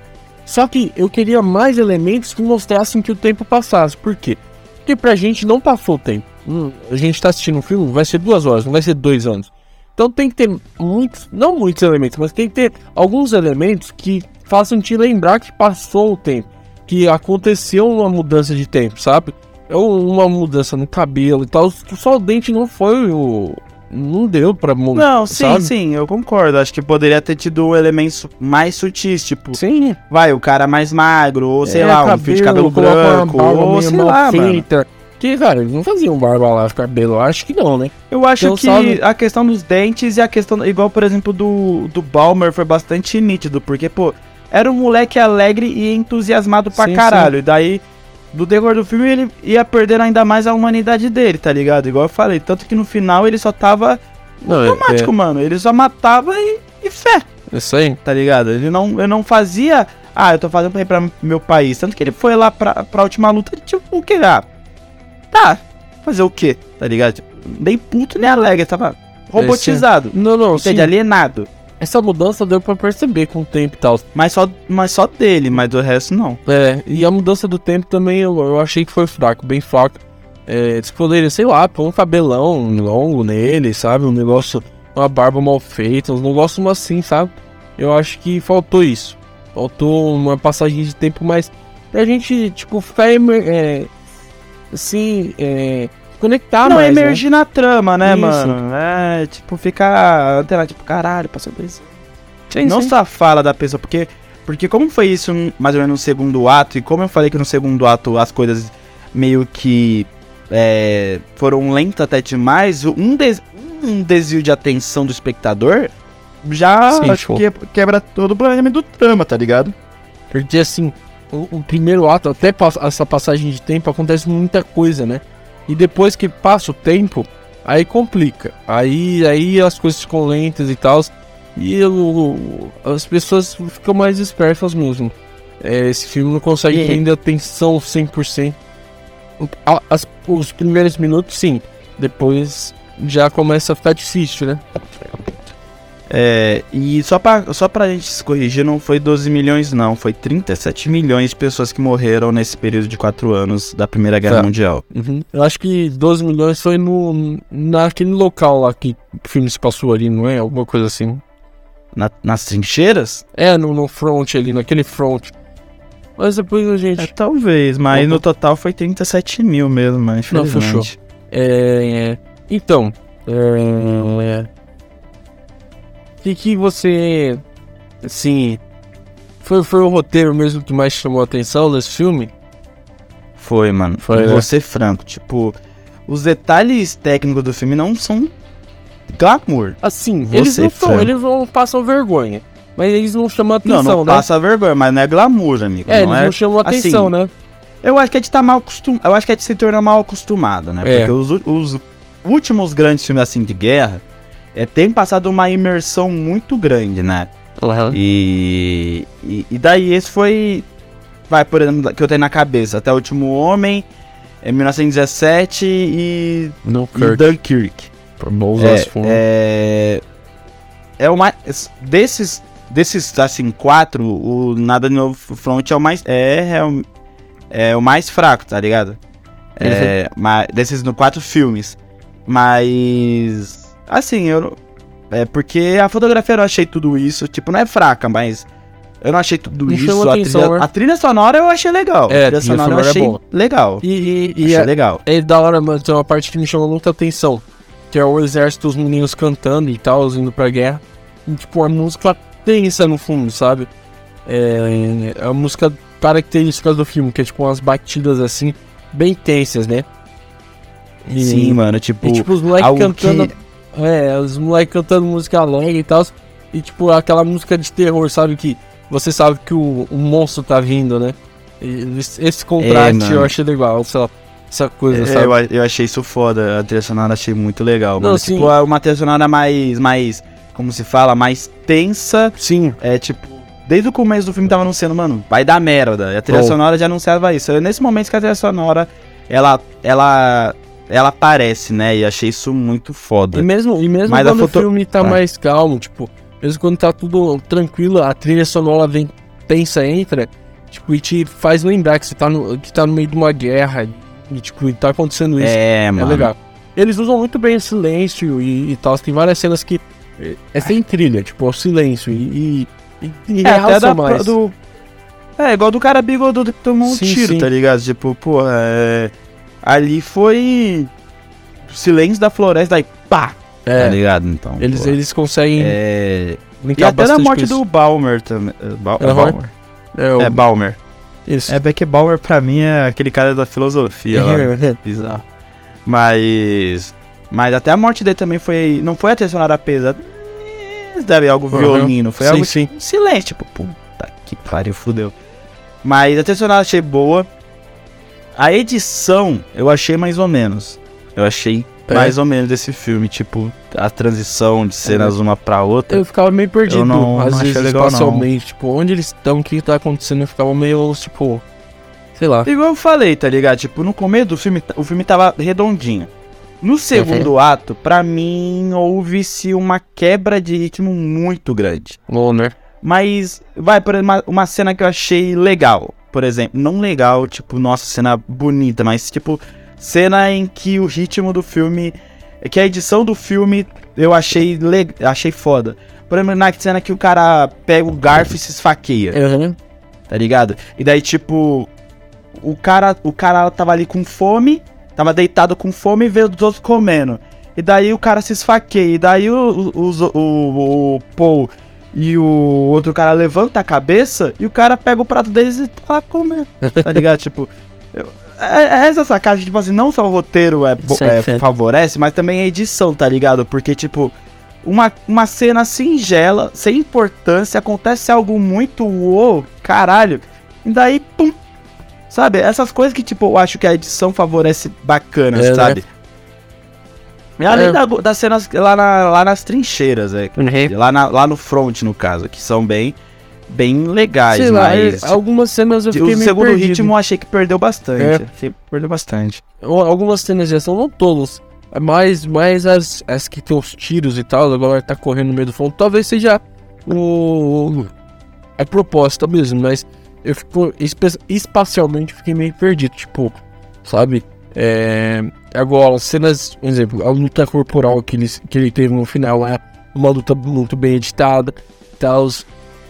Só que eu queria mais elementos que mostrassem que o tempo passasse. Por quê? Porque pra gente não passou o tempo. Hum, a gente tá assistindo um filme, vai ser duas horas, não vai ser dois anos. Então tem que ter muitos, não muitos elementos, mas tem que ter alguns elementos que façam te lembrar que passou o tempo. Que aconteceu uma mudança de tempo, sabe? É uma mudança no cabelo e tal. Só o dente não foi o. Não deu pra mudar. Não, sim, sabe? sim, eu concordo. Acho que poderia ter tido elementos mais sutis, tipo, Sim, vai, o cara mais magro, ou sei É, lá, um fio de cabelo branco, ou sei lá, mano. feita. Que, cara, eles não faziam barba lá, cabelo, acho que não, né? Eu acho Então, que sabe- a questão dos dentes e a questão, igual por exemplo do, do Balmer, foi bastante nítido, porque, pô, era um moleque alegre e entusiasmado pra Sim, caralho. E daí, do decorrer do filme, ele ia perder ainda mais a humanidade dele, tá ligado? Igual eu falei, tanto que no final ele só tava Não, é, automático, mano. Ele só matava e, e fé, é, isso aí. tá ligado? Ele não, ele não fazia, ah, eu tô fazendo pra ir pra meu país. Tanto que ele foi lá pra, pra última luta, tipo, o que? Ah, tá, fazer o quê, tá ligado? Tipo, nem puto nem alegre, tava robotizado. Não, não, sim. Entende? Alienado. Essa mudança deu pra perceber com o tempo e tal. Mas só, mas só dele, mas do resto não. É, e a mudança do tempo também eu, eu achei que foi fraco, bem fraco. É, eles poderiam, sei lá, pôr um cabelão longo nele, sabe? Um negócio, uma barba mal feita, uns negócios assim, sabe? Eu acho que faltou isso. Faltou uma passagem de tempo mais. Pra gente, tipo, ficar emer- é, assim, é, conectar não mais. né? emergir na trama, né, Isso. mano? É, tipo, ficar antenado, tipo, caralho, passou por isso. Sim, não sim. só a fala da pessoa, porque, porque como foi isso mais ou menos no segundo ato, e como eu falei que no segundo ato as coisas meio que é, foram lentas até demais, um, des- um desvio de atenção do espectador já Sim, acho que quebra todo o planejamento do trama, tá ligado? Porque assim, o, o primeiro ato, até pas- essa passagem de tempo, acontece muita coisa, né? E depois que passa o tempo, aí complica. Aí, aí as coisas ficam lentas e tal. E o- as pessoas ficam mais espertas mesmo. É, esse filme não consegue E- prender atenção 100%. A- as- os primeiros minutos, sim. Depois já começa a ficar difícil, né? É, e só pra, só pra gente se corrigir, não foi 12 milhões, não. Foi 37 milhões de pessoas que morreram nesse período de 4 anos da Primeira Guerra Tá. Mundial. Uhum. Eu acho que 12 milhões foi no, naquele local lá que o filme se passou ali, não é? Alguma coisa assim. Na- nas trincheiras? É, no, no front ali, naquele front. Mas depois a É, gente. talvez, mas Opa. no total foi 37 mil mesmo, mas Não, infelizmente. É, é, então. É, o que, que você. Assim. Foi, foi o roteiro mesmo que mais chamou a atenção desse filme? Foi, mano. Foi, Vou né? ser franco, tipo, os detalhes técnicos do filme não são glamour. Assim, Vou eles não, franco. eles não passam vergonha. Mas eles não chamam a Não, atenção, não né? passa vergonha, mas não é glamour, amigo. é, não eles é não chamam a assim, atenção, né? Eu acho que é de estar mal acostumado. Eu acho que é de se tornar mal acostumado, né? É. Porque os, os últimos grandes filmes assim de guerra é, tem passado uma imersão muito grande, né? E, e, e daí esse foi. Vai, por exemplo, que eu tenho na cabeça. Até o último Homem, é 1917 e, Não, e Dunkirk. Por bons É, é, é o mais. Desses, desses assim, quatro, o Nada de Novo Front é o mais. É, é, o, é o mais fraco, tá ligado? É, mas, desses no quatro filmes. Mas. Assim, eu. É porque a fotografia eu não achei tudo isso. Tipo, não é fraca, mas. Eu não achei tudo Me isso. A trilha, né? a trilha sonora eu achei legal. É, a trilha a trilha sonora eu sonora é achei boa. legal. E, e, e achei é, legal. é da hora, mas tem uma parte que me chamou muita atenção. Que é o exército, os meninos cantando e tal, indo pra guerra. E, tipo, a música tensa no fundo, sabe? É, é a música característica do filme, que é tipo umas batidas assim, bem tensas, né? E, Sim, mano, tipo. E tipo, os moleques cantando. que- É, os moleques cantando música alegre e tal. E tipo, aquela música de terror, sabe? Que você sabe que o, o monstro tá vindo, né? E esse, contraste mano. eu achei legal, essa, essa coisa, É, sabe? eu, eu achei isso foda, a trilha sonora achei muito legal, Não, mano. sim. Tipo, é uma trilha sonora mais, mais, como se fala, mais tensa, Sim, é tipo, desde o começo do filme tava anunciando, mano, vai dar merda, e a trilha Bom. sonora já anunciava isso. É nesse momento que a trilha sonora, ela, ela, ela aparece, né, e achei isso muito e foda. mesmo, e mesmo Mas quando foto- o filme tá Ah. mais calmo, tipo, mesmo quando tá tudo tranquilo, a trilha sonora vem, pensa, entra, tipo, e te faz lembrar que você tá no, que tá no meio de uma guerra, e tipo, e tá acontecendo isso. É, É mano. legal. Eles usam muito bem o silêncio e, e tal. Tem várias cenas que. é- É sem trilha, tipo, é o silêncio. E. e, e, e É, até da, mais. do... É, igual do cara bigodudo que tomou um Sim, tiro, sim. tá ligado? Tipo, pô, é... Ali foi... Silêncio da floresta, aí pá, tá É, ligado? Então, eles, pô, eles conseguem É... E até bastante morte do Balmer também. É, Bal- é. Balmer? É, o- É Balmer. isso. É, Beck Balmer pra mim é aquele cara da filosofia lá. Bizarro. Mas. Mas até a morte dele também foi. Não foi a trilha sonora pesada. Deve algo Aham. violino. Foi Sim, algo sim. silêncio. Tipo, puta que pariu, fudeu. Mas a eu achei boa. A edição eu achei mais ou menos. Eu achei É? mais ou menos desse filme. Tipo, a transição de cenas uma pra outra. Eu ficava meio perdido, Eu não- às não vezes, legal, não. espacialmente. Tipo, onde eles estão, o que tá acontecendo, eu ficava meio, tipo. Sei lá. Igual eu falei, tá ligado? Tipo, no começo do filme, o filme tava redondinho. No segundo ato, pra mim, houve-se uma quebra de ritmo muito grande. Loner. Mas, vai, por uma, uma cena que eu achei legal. Por exemplo, não legal, tipo, nossa, cena bonita, mas, tipo, cena em que o ritmo do filme. Que a edição do filme eu achei, le, achei foda. Por exemplo, na cena que o cara pega o garfo e se esfaqueia Uhum. tá ligado? E daí, tipo, o cara, o cara tava ali com fome, tava deitado com fome e veio os outros comendo. E daí o cara se esfaqueia, e daí o, o, o, o, o Paul e o outro cara levanta a cabeça e o cara pega o prato deles e tá comendo, tá ligado? tipo, eu- é, é essa sacada, tipo assim, não só o roteiro é, é, favorece, mas também a edição, tá ligado? Porque, tipo, uma, uma cena singela, sem importância, acontece algo muito uou, caralho. E daí, pum. Sabe? Essas coisas que, tipo, eu acho que a edição favorece bacana, É, né? E além É. da- das cenas lá, na- lá nas trincheiras, é. Lá, na- lá no front, no caso, que são bem, bem legais, Sei lá, mas. é, algumas cenas eu fiquei o segundo perdido. ritmo eu achei que perdeu bastante. É. Achei que perdeu bastante. Al- Algumas cenas de ação, não todas. É mais, mais as, as que tem os tiros e tal, agora tá correndo no meio do fundo. Talvez seja o. a proposta mesmo, mas eu fico. espacialmente fiquei meio perdido, tipo, sabe? É. Agora, as cenas, por exemplo, a luta corporal que ele, que ele teve no final é uma luta muito bem editada e tal.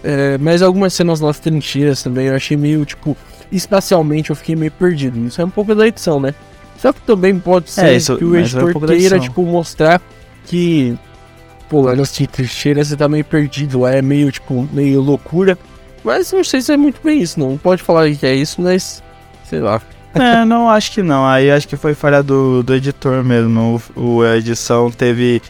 É, mas algumas cenas nas trincheiras também eu achei meio, tipo, espacialmente eu fiquei meio perdido. Isso é um pouco da edição, né? Só que também pode ser isso- que o mas é um editor queira, tipo, mostrar que, pô, lá nas trincheiras você tá meio perdido, lá é meio, tipo, meio loucura. Mas não sei se é muito bem isso, não pode falar que é isso, mas, sei lá. É, não, acho que não. Aí acho que foi falha do, do editor mesmo. O, o- a edição teve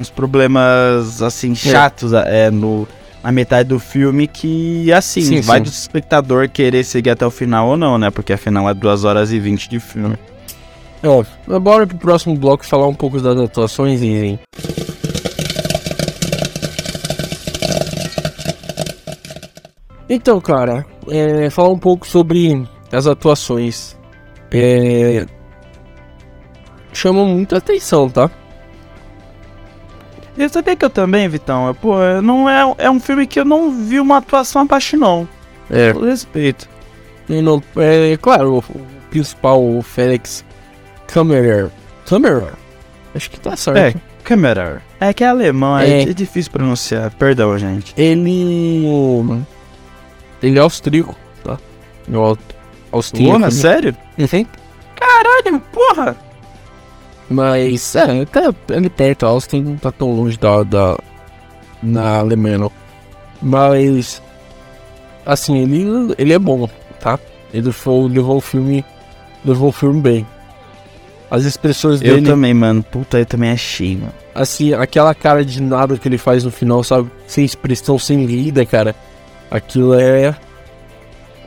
uns problemas, assim, chatos é, no, na metade do filme que, assim, Sim, vai sim. do espectador querer seguir até o final ou não, né? Porque afinal é 2 horas e 20 de filme. É óbvio. Bora pro próximo bloco falar um pouco das atuações e. Então, cara, é, falar um pouco sobre as atuações. É, chamam muita atenção, tá? Eu sabia que eu também, Vitão. Pô, não é, é um filme que eu não vi uma atuação abaixo, não. É, Com respeito. e não, é claro, o, principal, o Félix Kammerer. Kammerer? Acho que tá certo. É, Kammerer. É que é alemão, é, É. é difícil pronunciar. Perdão, gente. Ele. Ele é austríaco, tá? É au- austríaco. Lona, né? sério? Uhum. Caralho, porra! Mas, é, tá ali perto, a Austin não tá tão longe da, da na Alemanha, não. Mas, assim, ele, ele é bom, tá? Ele foi, levou o filme, levou o filme bem. As expressões Eu dele, também, mano. Puta, eu também achei, mano. assim, aquela cara de nada que ele faz no final, sabe? Sem expressão, sem lida, cara. Aquilo é...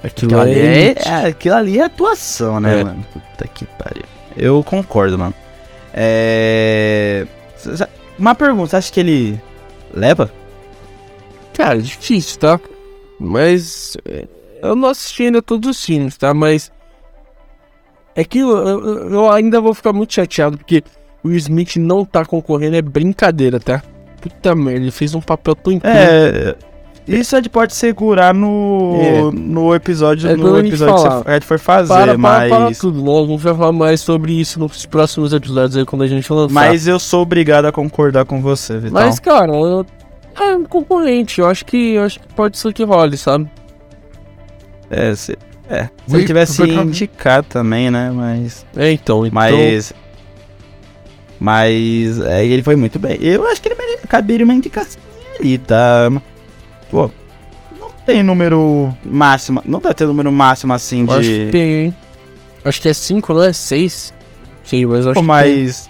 Aquilo, Aquilo ali é... é, aquilo ali é atuação, né, É. mano? Puta que pariu. Eu concordo, mano. É. Uma pergunta, você acha que ele leva? Cara, é difícil, tá? Mas é, eu não assisti ainda todos os filmes, tá? Mas é que eu, eu- eu ainda vou ficar muito chateado porque o Smith não tá concorrendo, é brincadeira, tá? Puta merda, ele fez um papel tão incrível. É. Isso a gente pode segurar no, É. no episódio, É no episódio que falar. a gente for fazer, para, para, mas. para tudo, nós vamos falar mais sobre isso nos próximos episódios aí quando a gente lançar. Mas eu sou obrigado a concordar com você, Vitão. Mas, cara, eu, é um concorrente, eu acho que eu acho que pode ser que role, sabe? É, se, é, se ele tivesse indicado também, né? Mas. É, então, então Mas. Mas. É, ele foi muito bem. Eu acho que ele mere- caberia uma indicação ali, tá? Pô. Não tem número máximo. Não deve ter número máximo assim eu acho que de. tem, hein? Acho que é 5, não é 6? Sim, mas acho Pô, que tem. mas.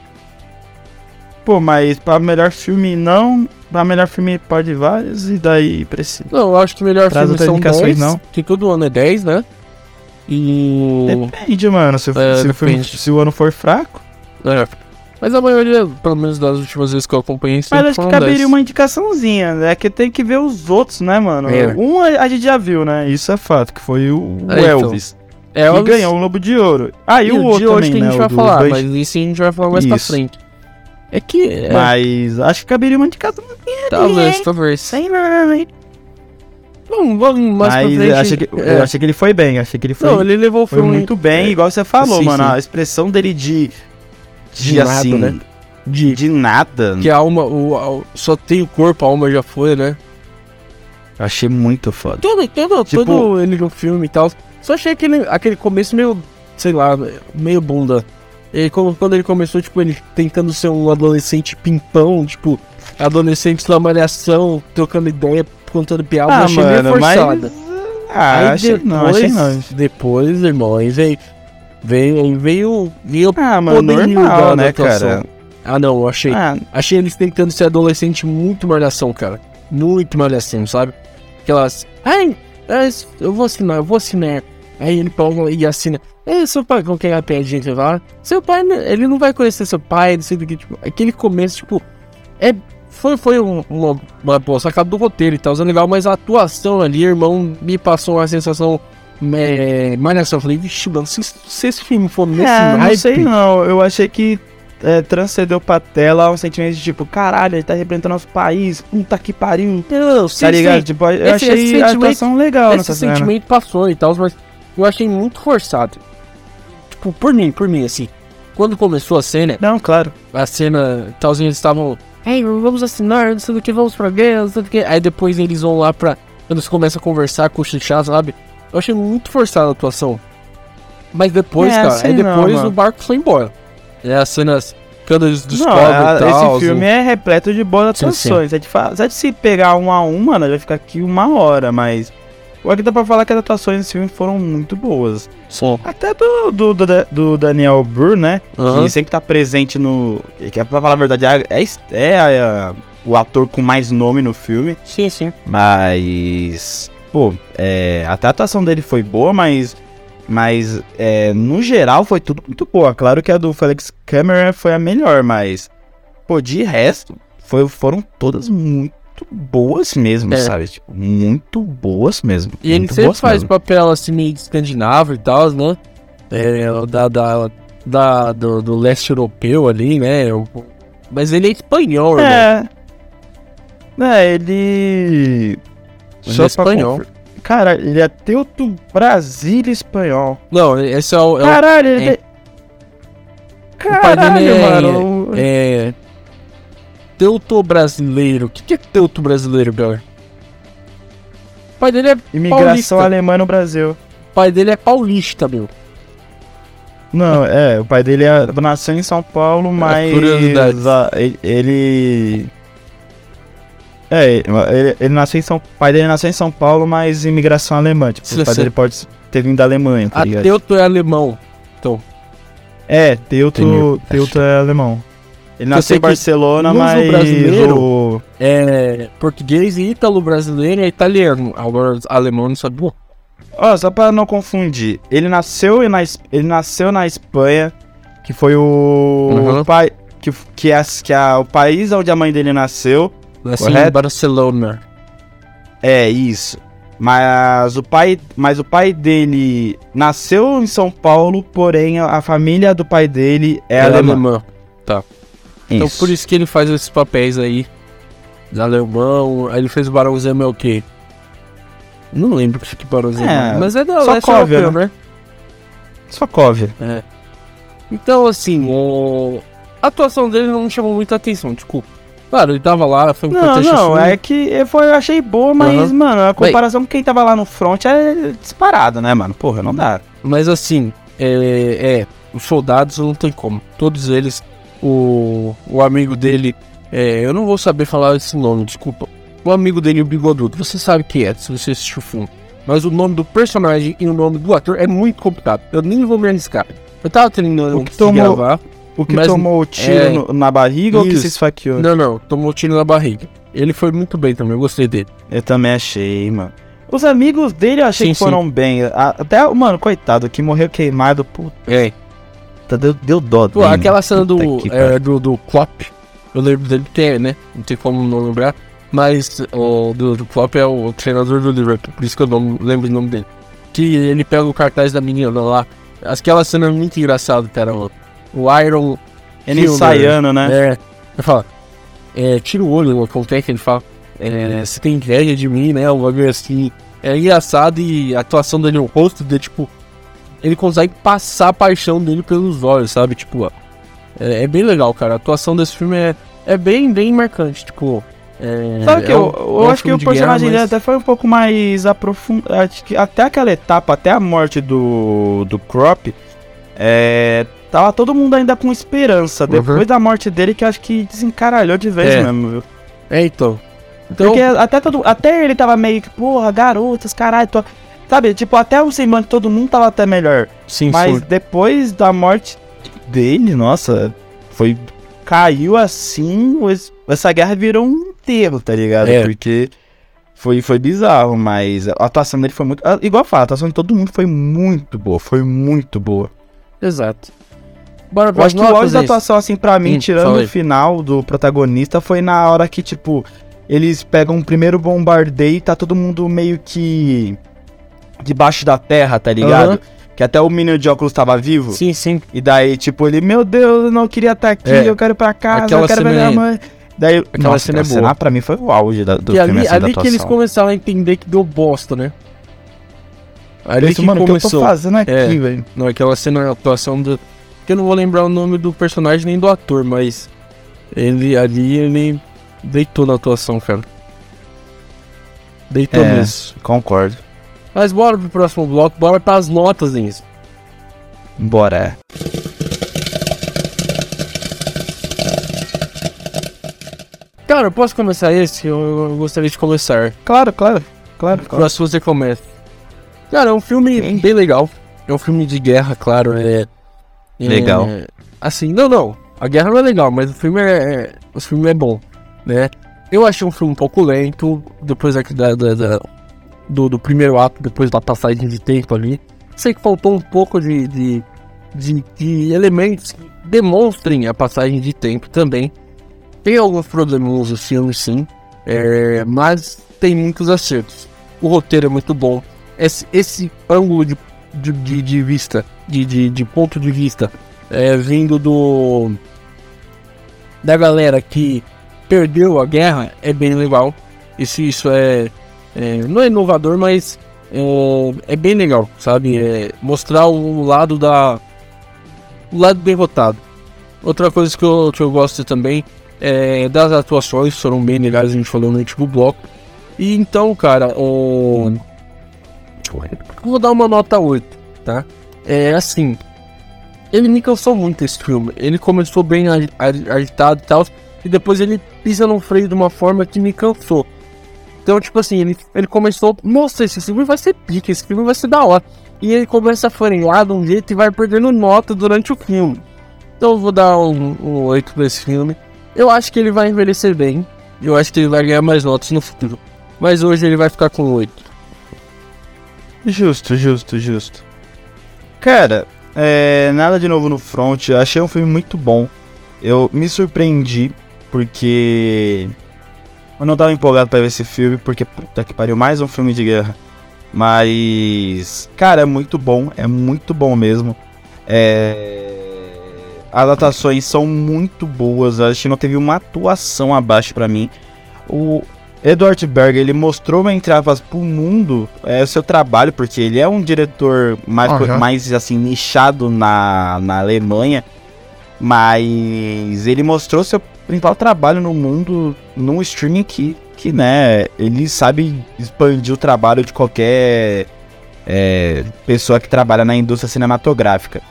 Pô, mas pra melhor filme não. Pra melhor filme pode vários e daí precisa. Não, eu acho que o melhor Traz filme são indicações, 10, não? que todo ano é 10, né? E... Depende, mano. Se, É, se, o filme- depende. se o ano for fraco. É. Mas a maioria, pelo menos das últimas vezes que eu acompanhei, sempre Mas acho que caberia 10. uma indicaçãozinha, né? Que tem que ver os outros, né, mano? É. Um a gente já viu, né? Isso é fato, que foi o, o É, então. Elvis. É, que Elvis- ganhou o Lobo de Ouro. Ah, e, E o o outro de hoje também, que a né? gente o vai falar, dois. mas isso a gente vai falar mais pra Isso. frente. É que... É, Mas acho que caberia uma indicação. talvez, talvez. Sem vergonha. Vamos, vamos mais Mas pra frente. eu achei, que, é. eu achei que ele foi bem. Achei que ele foi, Não, ele levou o filme muito bem, igual você falou, Sim, mano. sim. A expressão dele de. De, De nada, assim. né? De, de nada. Que a alma, o, a- só tem o corpo, a alma já foi, né? Eu achei muito foda. Todo, todo, Tipo- todo ele no filme e tal. Só achei aquele, aquele começo meio, sei lá, meio bunda. E quando, ele começou, tipo, ele tentando ser um adolescente pimpão, tipo, adolescente na malhação, trocando ideia, contando piada, eu achei meio forçada. Ah, Aí achei não, achei não. Depois, irmão, aí veio. Veio, veio, veio Ah, mano, normal, né, atuação. cara? Ah, não, eu achei. Ah, Achei eles tentando ser adolescente muito malhação, cara. Muito malhação, sabe? Aquelas. Ai, eu vou assinar, eu vou assinar. Aí ele pega e assina. É, seu pai, com quem a piadinha que você fala? Seu pai, né, ele não vai conhecer seu pai, não sei do que, tipo. Aquele começo, tipo. É. Foi, foi um- uma, uma boa sacada do roteiro e tal, é legal, mas a atuação ali, irmão, me passou uma sensação. É, malhação. Eu falei, vixe, mano, se, se esse filme for nesse é, não naipe- sei não. Eu achei que é, transcendeu pra tela um sentimento de tipo, caralho, ele tá representando nosso país, puta que pariu. Não, sim, Tá ligado? sim. Tipo, eu Esse- achei esse a atuação legal Esse nessa cena. sentimento passou e tal, mas eu achei muito forçado. Tipo, por mim, por mim, assim. Quando começou a cena, Não, claro. a cena, talzinho eles estavam. Ei, vamos assinar, não sei do que, vamos pra guerra, não sei do que. Aí depois eles vão lá pra. Quando eles começam a conversar, cochichar, sabe? Eu achei muito forçada a atuação. Mas depois, É, cara, não, depois mano. o barco foi embora. É as cenas. Quando eles Não, descobrem a- e tal. esse filme é repleto de boas Sim, sim. atuações. É de, fa- é de se pegar um a um, mano, vai ficar aqui uma hora, mas. O que dá pra falar que as atuações desse filme foram muito boas. Som. Até do, do, do, do Daniel Brühl, né? Aham. Que sempre tá presente no. Que é pra falar a verdade, é, é, é o ator com mais nome no filme. Sim, sim. Mas. Pô, é, até a atuação dele foi boa, mas. Mas, é, no geral, foi tudo muito boa. Claro que a do Felix Cameron foi a melhor, mas. Pô, de resto, foi, foram todas muito boas mesmo, É. sabe? Tipo, muito boas mesmo. E ele sempre faz mesmo. papel assim meio escandinavo e tal, né? É, da, da, da, do, do leste europeu ali, né? O- Mas ele é espanhol, irmão. É, É, ele. Ele Só é pra espanhol. confer- Cara, ele é Teuto Brasília espanhol. Não, esse é o. é o- Caralho, ele é. é. Caralho, é- mano. É. Teuto brasileiro. O que, que é teuto brasileiro, brother? O pai dele é. Imigração paulista. alemã no Brasil. O pai dele é paulista, meu. Não, é, o pai dele é- nasceu em São Paulo, mas. curiosidades. a- ele. É, ele, ele nasceu em São O pai dele nasceu em São Paulo, mas imigração alemã. Tipo, o pai dele pode ter vindo da Alemanha, tá A ligado? teuto é alemão. Então, É, Teuto. Teuto é alemão. Ele Eu nasceu em Barcelona, mas. brasileiro- o- é português e ítalo brasileiro é italiano. Agora, alemão não sabia. Ó, só pra não confundir, ele nasceu na, ele nasceu na Espanha, que foi o, Uhum. o pai que, que, é, que é o país onde a mãe dele nasceu. Em Correto. Barcelona. É isso. Mas o pai, mas o pai dele nasceu em São Paulo, porém a, família do pai dele é, alemã. Então por isso que ele faz esses papéis aí. Alemão. Aí ele fez o Barão Zé o quê? Não lembro que Barão Zé É, Mas é da só leste Cóvia, europeu, né? Sokovia. Então, assim, o... a atuação dele não me chamou muita atenção, desculpa. Claro, ele tava lá, foi um Não, não, assim, é que eu, foi, eu achei boa, mas, Aham. mano, a comparação com quem tava lá no front é disparado, né, mano? Porra, não dá. Mas assim, é, é, os soldados não tem como. Todos eles, o, o amigo dele, é, eu não vou saber falar esse nome, desculpa. O amigo dele, o bigodudo, você sabe quem é, se você assistiu o filme. Mas o nome do personagem e o nome do ator é muito complicado. Eu nem vou me arriscar. Eu tava treinando O que tomou- gravar. O que Mas- tomou o tiro é, no- na barriga ou que isso. se esfaqueou? Não, não, tomou tiro na barriga. Ele foi muito bem também, eu gostei dele. Eu também achei, mano. Os amigos dele eu achei Sim, que foram bem. A- Até, mano, coitado, que morreu queimado, puta, É. deu, deu dó Pô, dele. aquela cena do, é, do, do Klopp, eu lembro dele é, né? Não tem como não lembrar. Mas o do, do Klopp é o treinador do Liverpool, por isso que eu não lembro o nome dele. Que ele pega o cartaz da menina lá. Aquela cena é muito engraçada, cara. O, o Iron. Ele Kilmer, ensaiando, né? É. Ele fala. É, tira o olho, acontece que ele fala. É, você tem inveja de mim, né? Um bagulho assim. É engraçado e a atuação dele, o rosto dele, tipo. Ele consegue passar a paixão dele pelos olhos, sabe? Tipo, ó, é, é bem legal, cara. A atuação desse filme é, é bem, bem marcante. Tipo, é, Sabe que é eu, eu é acho que o de guerra, personagem dele mas- até foi um pouco mais aprofundado. Até aquela etapa, até a morte do, do Crop, é, tava todo mundo ainda com esperança. Uhum. Depois da morte dele, que eu acho que desencaralhou de vez É. mesmo, viu? É, então. Então, Porque até, todo, até ele tava meio que, porra, garotas, caralho. Tô... Sabe, tipo, até o semblante de todo mundo tava até melhor. sim, Mas sim. depois da morte dele, nossa, foi. Caiu assim, essa guerra virou um enterro, tá ligado? É. Porque foi, foi bizarro, mas a atuação dele foi muito. ah, Igual eu falo, a atuação de todo mundo foi muito boa, foi muito boa. Exato. Bora Eu acho que o auge da atuação, assim, pra mim, Hum, tirando o final do protagonista, foi na hora que, tipo, eles pegam um primeiro bombardeio e tá todo mundo meio que. debaixo da terra, tá ligado? Aham. Que até o menino de óculos tava vivo. Sim, sim. E daí, tipo, ele, meu Deus, eu não queria estar aqui, É. eu quero ir pra casa, Aquela eu quero ver cena minha é- mãe. Daí, aquela nossa, cena é boa. pra mim foi o auge da, do e filme, ali, assim, ali que eles começaram a entender que deu bosta, né? Ali Penso, que mano, o que eu tô começou. fazendo aqui, É. velho? Não, aquela cena, a atuação do. Eu não vou lembrar o nome do personagem nem do ator, mas. Ele ali, ele deitou na atuação, cara. Deitou É. mesmo. Concordo. Mas bora pro próximo bloco, bora pras notas, Denise. Bora. Cara, eu posso começar esse? Eu, eu gostaria de começar. Claro, claro, claro. claro. Pra se você começa. Cara, é um filme Sim. bem legal. É um filme de guerra, claro. É, é- Legal. assim, não, não. A guerra não é legal, mas o filme é, é- o filme é bom, né? Eu achei um filme um pouco lento, depois da, da- da- do, do primeiro ato, depois da passagem de tempo ali. Sei que faltou um pouco de, de, de, de elementos que demonstrem a passagem de tempo também. Tem alguns problemas no filme, sim, é, mas tem muitos acertos. O roteiro é muito bom. Esse, esse ângulo de, de, de vista, de, de, de ponto de vista, é, vindo do da galera que perdeu a guerra é bem legal. Isso, isso é, é não é inovador, mas é, é bem legal, sabe? É mostrar o lado da o lado derrotado. Outra coisa que eu, que eu gosto também é das atuações, foram bem legais, a gente falou no último bloco. E então, cara, o... vou dar uma nota 8, tá? É assim, ele me cansou muito esse filme. Ele começou bem agitado e tal, e depois ele pisa no freio de uma forma que me cansou. Então, tipo assim, ele, ele começou, nossa, esse filme vai ser pique, esse filme vai ser da hora. E ele começa a frear de um jeito e vai perdendo nota durante o filme. Então eu vou dar um, um 8 pra esse filme. Eu acho que ele vai envelhecer bem. Eu acho que ele vai ganhar mais notas no futuro. Mas hoje ele vai ficar com 8. Justo, justo, justo. Cara, é, nada de novo no front. Achei um filme muito bom. Eu me surpreendi porque eu não tava empolgado para ver esse filme porque puta que pariu, mais um filme de guerra. Mas cara, é muito bom, é muito bom mesmo. É... As adaptações são muito boas. Acho que não teve uma atuação abaixo para mim. O Edward Berger, ele mostrou, entre aspas, pro mundo é, o seu trabalho, porque ele é um diretor mais, uhum. mais assim, nichado na, na Alemanha, mas ele mostrou seu principal trabalho no mundo num streaming que, que né, ele sabe expandir o trabalho de qualquer é, pessoa que trabalha na indústria cinematográfica.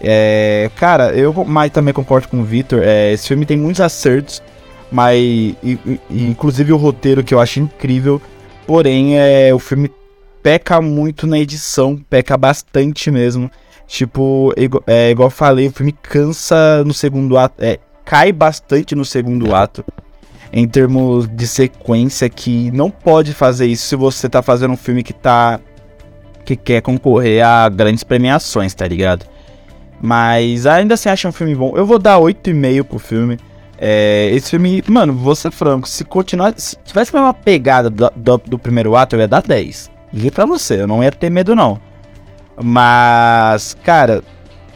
É, cara, eu mas também concordo com o Victor, é, esse filme tem muitos acertos, mas e, e, inclusive o roteiro que eu acho incrível, porém é o filme peca muito na edição, peca bastante mesmo. Tipo, é, igual eu falei, o filme cansa no segundo ato, é, cai bastante no segundo ato em termos de sequência que não pode fazer isso se você tá fazendo um filme que tá que quer concorrer a grandes premiações, tá ligado? Mas ainda assim acho um filme bom. Eu vou dar 8,5 pro filme. É, esse filme, mano, vou ser franco, se continuar. Se tivesse uma pegada do, do, do, primeiro ato, eu ia dar 10. Digo pra você, eu não ia ter medo, não. Mas, cara,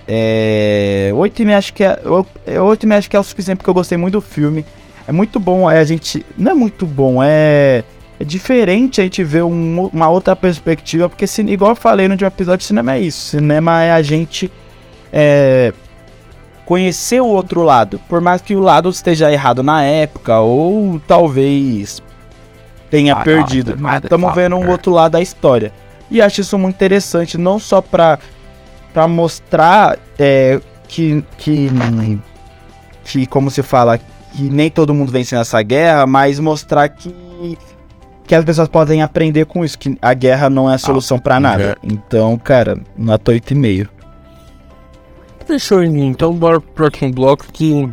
é. 8,5 acho que é. 8,5 acho que é o suficiente porque eu gostei muito do filme. É muito bom, é a gente. Não é muito bom, é. É diferente a gente ver um, uma outra perspectiva, porque, se, igual eu falei no último episódio, cinema é isso. Cinema é a gente. É, conhecer o outro lado, por mais que o lado esteja errado na época ou talvez tenha ah, perdido. Estamos vendo um outro lado da história. E acho isso muito interessante, não só para para mostrar é, que, que que como se fala que nem todo mundo vence nessa guerra, mas mostrar que que as pessoas podem aprender com isso, que a guerra não é a solução ah, para nada. É. Então, cara, nota 8,5. Fechou, Então bora pro próximo bloco que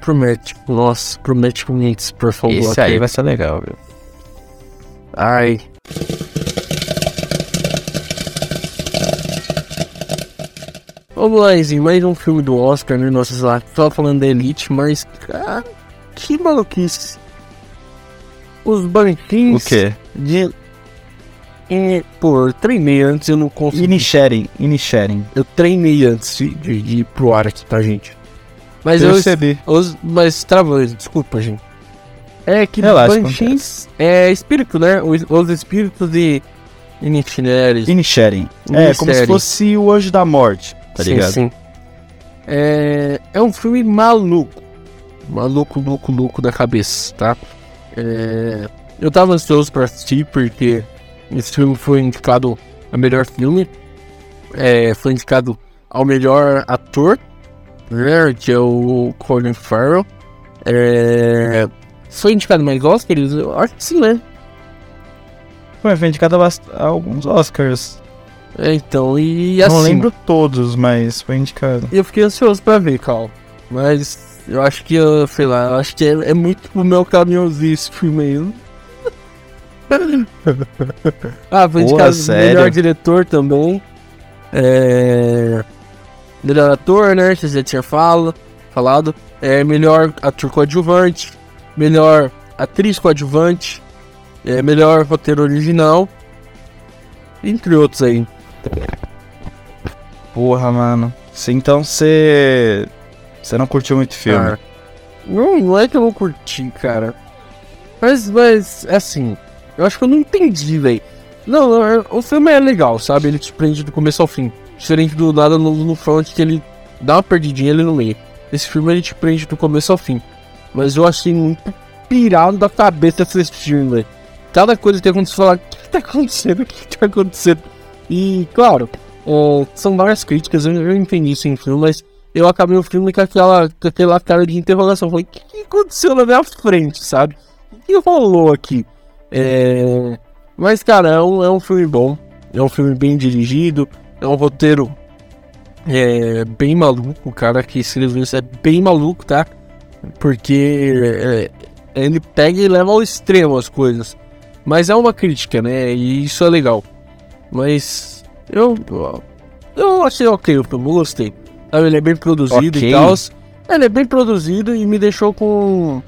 promete. Nossa, promete muito esse próximo bloco. Esse aí vai ser legal, viu? Ai. Vamos lá, Izzy, mais um filme do Oscar, né? Nossa, lá, só falando da Elite, mas. Cara, que maluquice. Os banquinhos. O quê? De pô, eu treinei antes, eu não consegui. Inisharing, Inisharing. Eu treinei antes de, de, de ir pro ar aqui, tá, gente? Mas eu. Os, mas travou, desculpa, gente. É que Banshins é espírito, né? Os, os espíritos de Inisharing. Inisharing. É, como se fosse o Anjo da Morte, tá sim, ligado? Sim. É, é um filme maluco. Maluco, louco, louco da cabeça, tá? É, eu tava ansioso pra assistir porque esse filme foi indicado a melhor filme, é, foi indicado ao melhor ator, né, que é o Colin Farrell. É, foi indicado mais Oscars? Eu acho que sim, né? Foi, foi indicado a, alguns Oscars. É, então, e assim... Não lembro todos, mas foi indicado. E eu fiquei ansioso pra ver, Cal. Mas eu acho que, eu, sei lá, eu acho que é, é muito pro meu caminhãozinho esse filme aí ah, foi indicado sério? melhor diretor também. É... Melhor ator, né? Você já tinha falo, falado. É, melhor ator coadjuvante. Melhor atriz coadjuvante. É, melhor roteiro original. Entre outros aí. Porra, mano. Então você. Você não curtiu muito filme. Ah. Não, não é que eu não curti, cara. Mas, mas, assim, eu acho que eu não entendi, velho. Não, não, o filme é legal, sabe? Ele te prende do começo ao fim. Diferente do nada no, no front que ele dá uma perdidinha ali no meio. Esse filme ele te prende do começo ao fim. Mas eu achei muito pirado da cabeça esse filme, velho. Cada coisa que tem acontecido, falar, o que tá acontecendo? O que tá acontecendo? E, claro, é, são várias críticas, eu, eu entendi isso em filme, mas eu acabei o filme com aquela, com aquela cara de interrogação. Falei, o que, que aconteceu na minha frente, sabe? O que rolou aqui? É... Mas, cara, é um, é um filme bom. É um filme bem dirigido. É um roteiro é, bem maluco. O cara que escreveu isso é bem maluco, tá? Porque é, ele pega e leva ao extremo as coisas. Mas é uma crítica, né? E isso é legal. Mas eu, eu achei ok o filme, gostei. Ele é bem produzido Ok. e tal. Ele é bem produzido e me deixou com.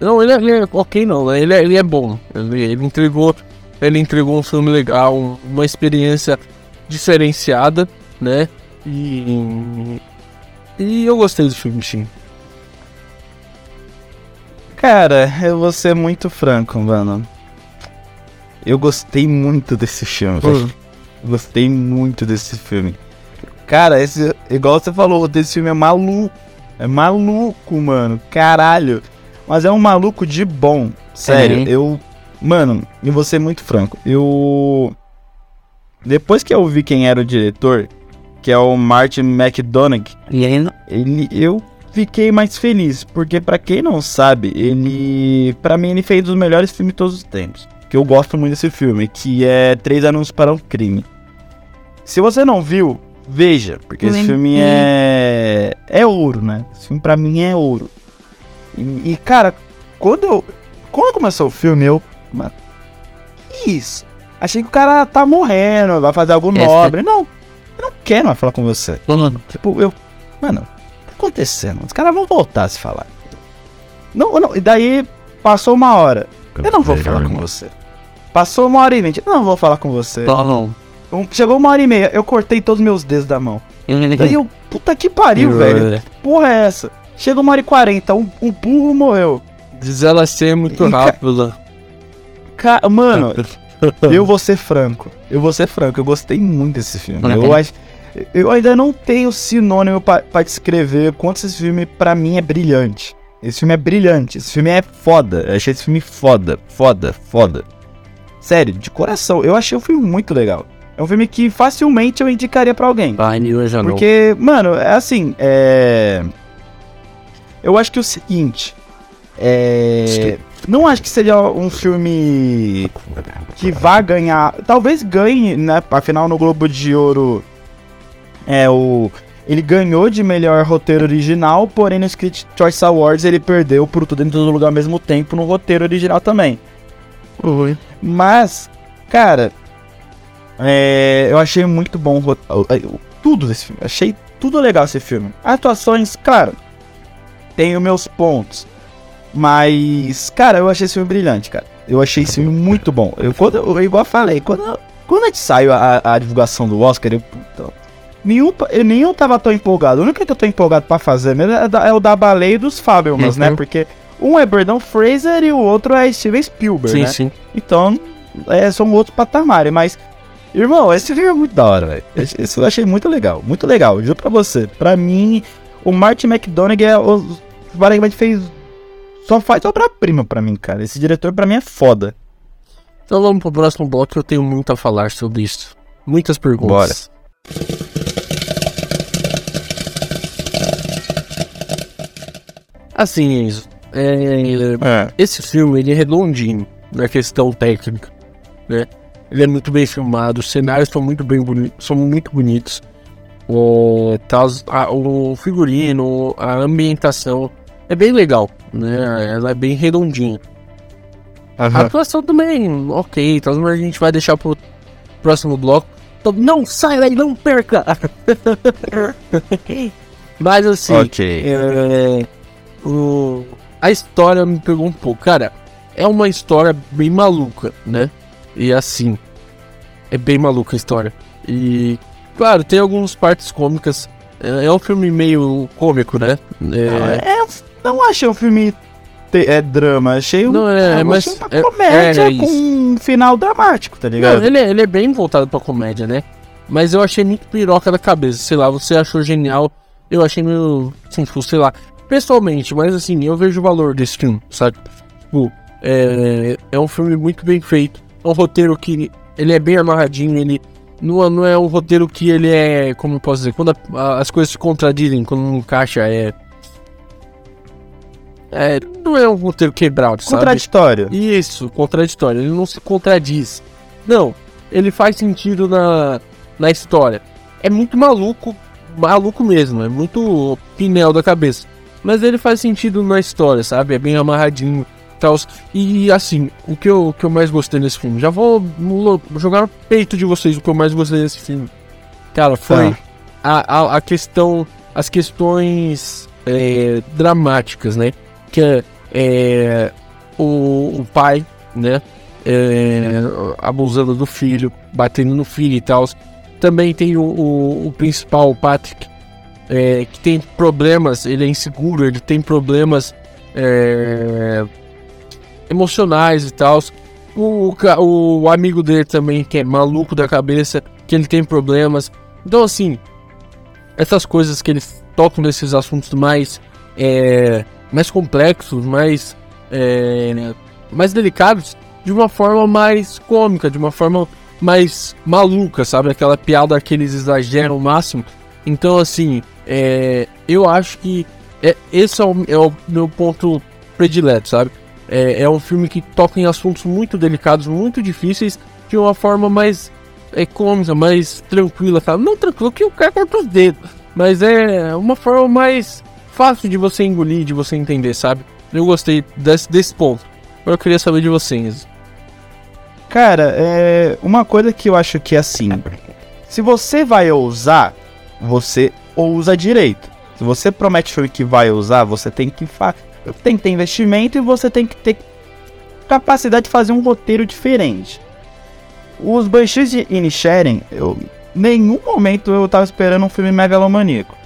Não, ele é, ele é ok não, ele é, ele é bom. Ele, ele entregou. Ele entregou um filme legal, um- uma experiência diferenciada, né? E. E eu gostei do filme, sim. Cara, eu vou ser muito franco, mano. Eu gostei muito desse filme, velho. Gostei muito desse filme. Cara, esse, igual você falou, desse filme é maluco. É maluco, mano. Caralho. Mas é um maluco de bom. Sério, Uhum. eu. Mano, eu vou ser muito franco. Eu. Depois que eu vi quem era o diretor, que é o Martin McDonagh, E aí, ele eu fiquei mais feliz, porque pra quem não sabe, ele Pra mim ele fez um dos melhores filmes de todos os tempos, que eu gosto muito desse filme, que é Três Anúncios para um Crime. Se você não viu, veja, porque esse filme é é ouro, né? Esse filme pra mim é ouro. E, e, cara, quando eu quando começou o filme, eu mano, que isso? Achei que o cara tá morrendo, vai fazer algo Essa- nobre. Não, eu não quero mais falar com você. Mano, Tipo, eu. Mano, o que tá acontecendo? Os caras vão voltar a se falar. Não, não, e daí passou uma hora. Eu não vou falar com você. Passou uma hora e vinte. Eu não vou falar com você. não. Um- Chegou uma hora e meia. Eu cortei todos os meus dedos da mão. Daí eu. Puta que pariu, velho. Que porra é essa? Chega uma hora e quarenta. Um, um burro morreu. Diz ela ser muito E ca- rápida. Ca- Mano, eu vou ser franco. Eu vou ser franco. Eu gostei muito desse filme. Uhum. Eu acho. Eu ainda não tenho sinônimo pra, pra descrever quanto esse filme pra mim é brilhante. Esse filme é brilhante. Esse filme é foda. Eu achei esse filme foda. Foda, foda. Sério, de coração. Eu achei o filme muito legal. É um filme que facilmente eu indicaria pra alguém. Não. Porque, mano, é assim, é. Eu acho que é o seguinte. É. Não acho que seja um filme que vá ganhar. Talvez ganhe, né? Afinal, no Globo de Ouro. É o. Ele ganhou de melhor roteiro original, porém no Script Choice Awards ele perdeu por tudo dentro do lugar ao mesmo tempo no roteiro original também. Oi. Mas, cara, é, eu achei muito bom o o- o- tudo desse filme. Achei tudo legal esse filme. Atuações, claro, tenho meus pontos. Mas, cara, eu achei esse filme brilhante, cara. Eu achei esse filme muito bom. Eu, quando, eu, igual falei, quando, quando a gente saiu a, a divulgação do Oscar, eu, puta, nenhum, eu nenhum tava tão empolgado. O único que eu tô empolgado pra fazer mesmo é, é o da baleia e dos Fabelmans, Uhum. né? Porque um é Berdão Fraser e o outro é Steven Spielberg, Sim, né? sim. Então, é, são outros patamares, mas. Irmão, esse filme é muito da hora, velho. Esse eu achei muito legal, muito legal. Juro pra você. Pra mim, o Martin McDonagh é o. Basicamente fez. Só faz obra-prima pra mim, cara. Esse diretor pra mim é foda. Então vamos pro próximo bloco que eu tenho muito a falar sobre isso. Muitas perguntas. Assim, Enzo. é, É. esse filme ele é redondinho na questão técnica, né? Ele é muito bem filmado, os cenários são muito bem bonitos, são muito bonitos. O, tá, a- o figurino, a ambientação é bem legal, né? Ela é bem redondinha. A atuação também, ok, então a gente vai deixar pro próximo bloco. Então, não sai daí, não perca! Mas assim, Ok. é, o, a história me pegou um pouco. Cara, é uma história bem maluca, né? E assim, é bem maluca a história. E, claro, tem algumas partes cômicas. É, é um filme meio cômico, né? É, É, não achei um filme é drama, achei um, Não, é, eu mas uma é- comédia é com isso. um final dramático, tá Não, ligado? ele, é- ele é bem voltado pra comédia, né? Mas eu achei muito piroca da cabeça. Sei lá, você achou genial. Eu achei meio. Assim, tipo, sei lá. Pessoalmente, mas assim, eu vejo o valor desse filme, sabe? Tipo, é, é um filme muito bem feito. É um roteiro que ele é bem amarradinho. Ele não, não é um roteiro que ele é. Como eu posso dizer? Quando a- a- as coisas se contradizem, quando não encaixa, é. É, não é um roteiro quebrado, sabe? Contraditório. Isso, contraditório. Ele não se contradiz. Não, ele faz sentido na, na história. É muito maluco, maluco mesmo, é muito pinel da cabeça. Mas ele faz sentido na história, sabe? É bem amarradinho tal. E assim, o que, eu, o que eu mais gostei nesse filme? Já vou jogar no peito de vocês o que eu mais gostei desse filme. Cara, foi Tá. a, a, a questão. As questões é, dramáticas, né? Que é, é, o, o pai, né? é, abusando do filho, batendo no filho e tal. Também tem o, o, o principal, o Patrick, é, que tem problemas, ele é inseguro, ele tem problemas é, emocionais e tal. O, o o amigo dele também, que é maluco da cabeça, que ele tem problemas. Então, assim, essas coisas que eles tocam nesses assuntos mais, é, mais complexos, mais, é, mais delicados, de uma forma mais cômica, de uma forma mais maluca, sabe? Aquela piada que eles exageram ao máximo. Então, assim, é, eu acho que é, esse é o, é o meu ponto predileto, sabe? É, é um filme que toca em assuntos muito delicados, muito difíceis, de uma forma mais cômica, mais tranquila, sabe? Não tranquila, que o cara corta os dedos, mas é uma forma mais fácil de você engolir, de você entender, sabe? Eu gostei desse, desse ponto. Agora eu queria saber de vocês. Cara, é uma coisa que eu acho que é assim. Se você vai ousar, você ousa direito. Se você promete filme que vai usar, você tem que fa tem que ter investimento e você tem que ter capacidade de fazer um roteiro diferente. Os Banshees de Inisherin, eu nenhum momento eu tava esperando um filme megalomaníaco.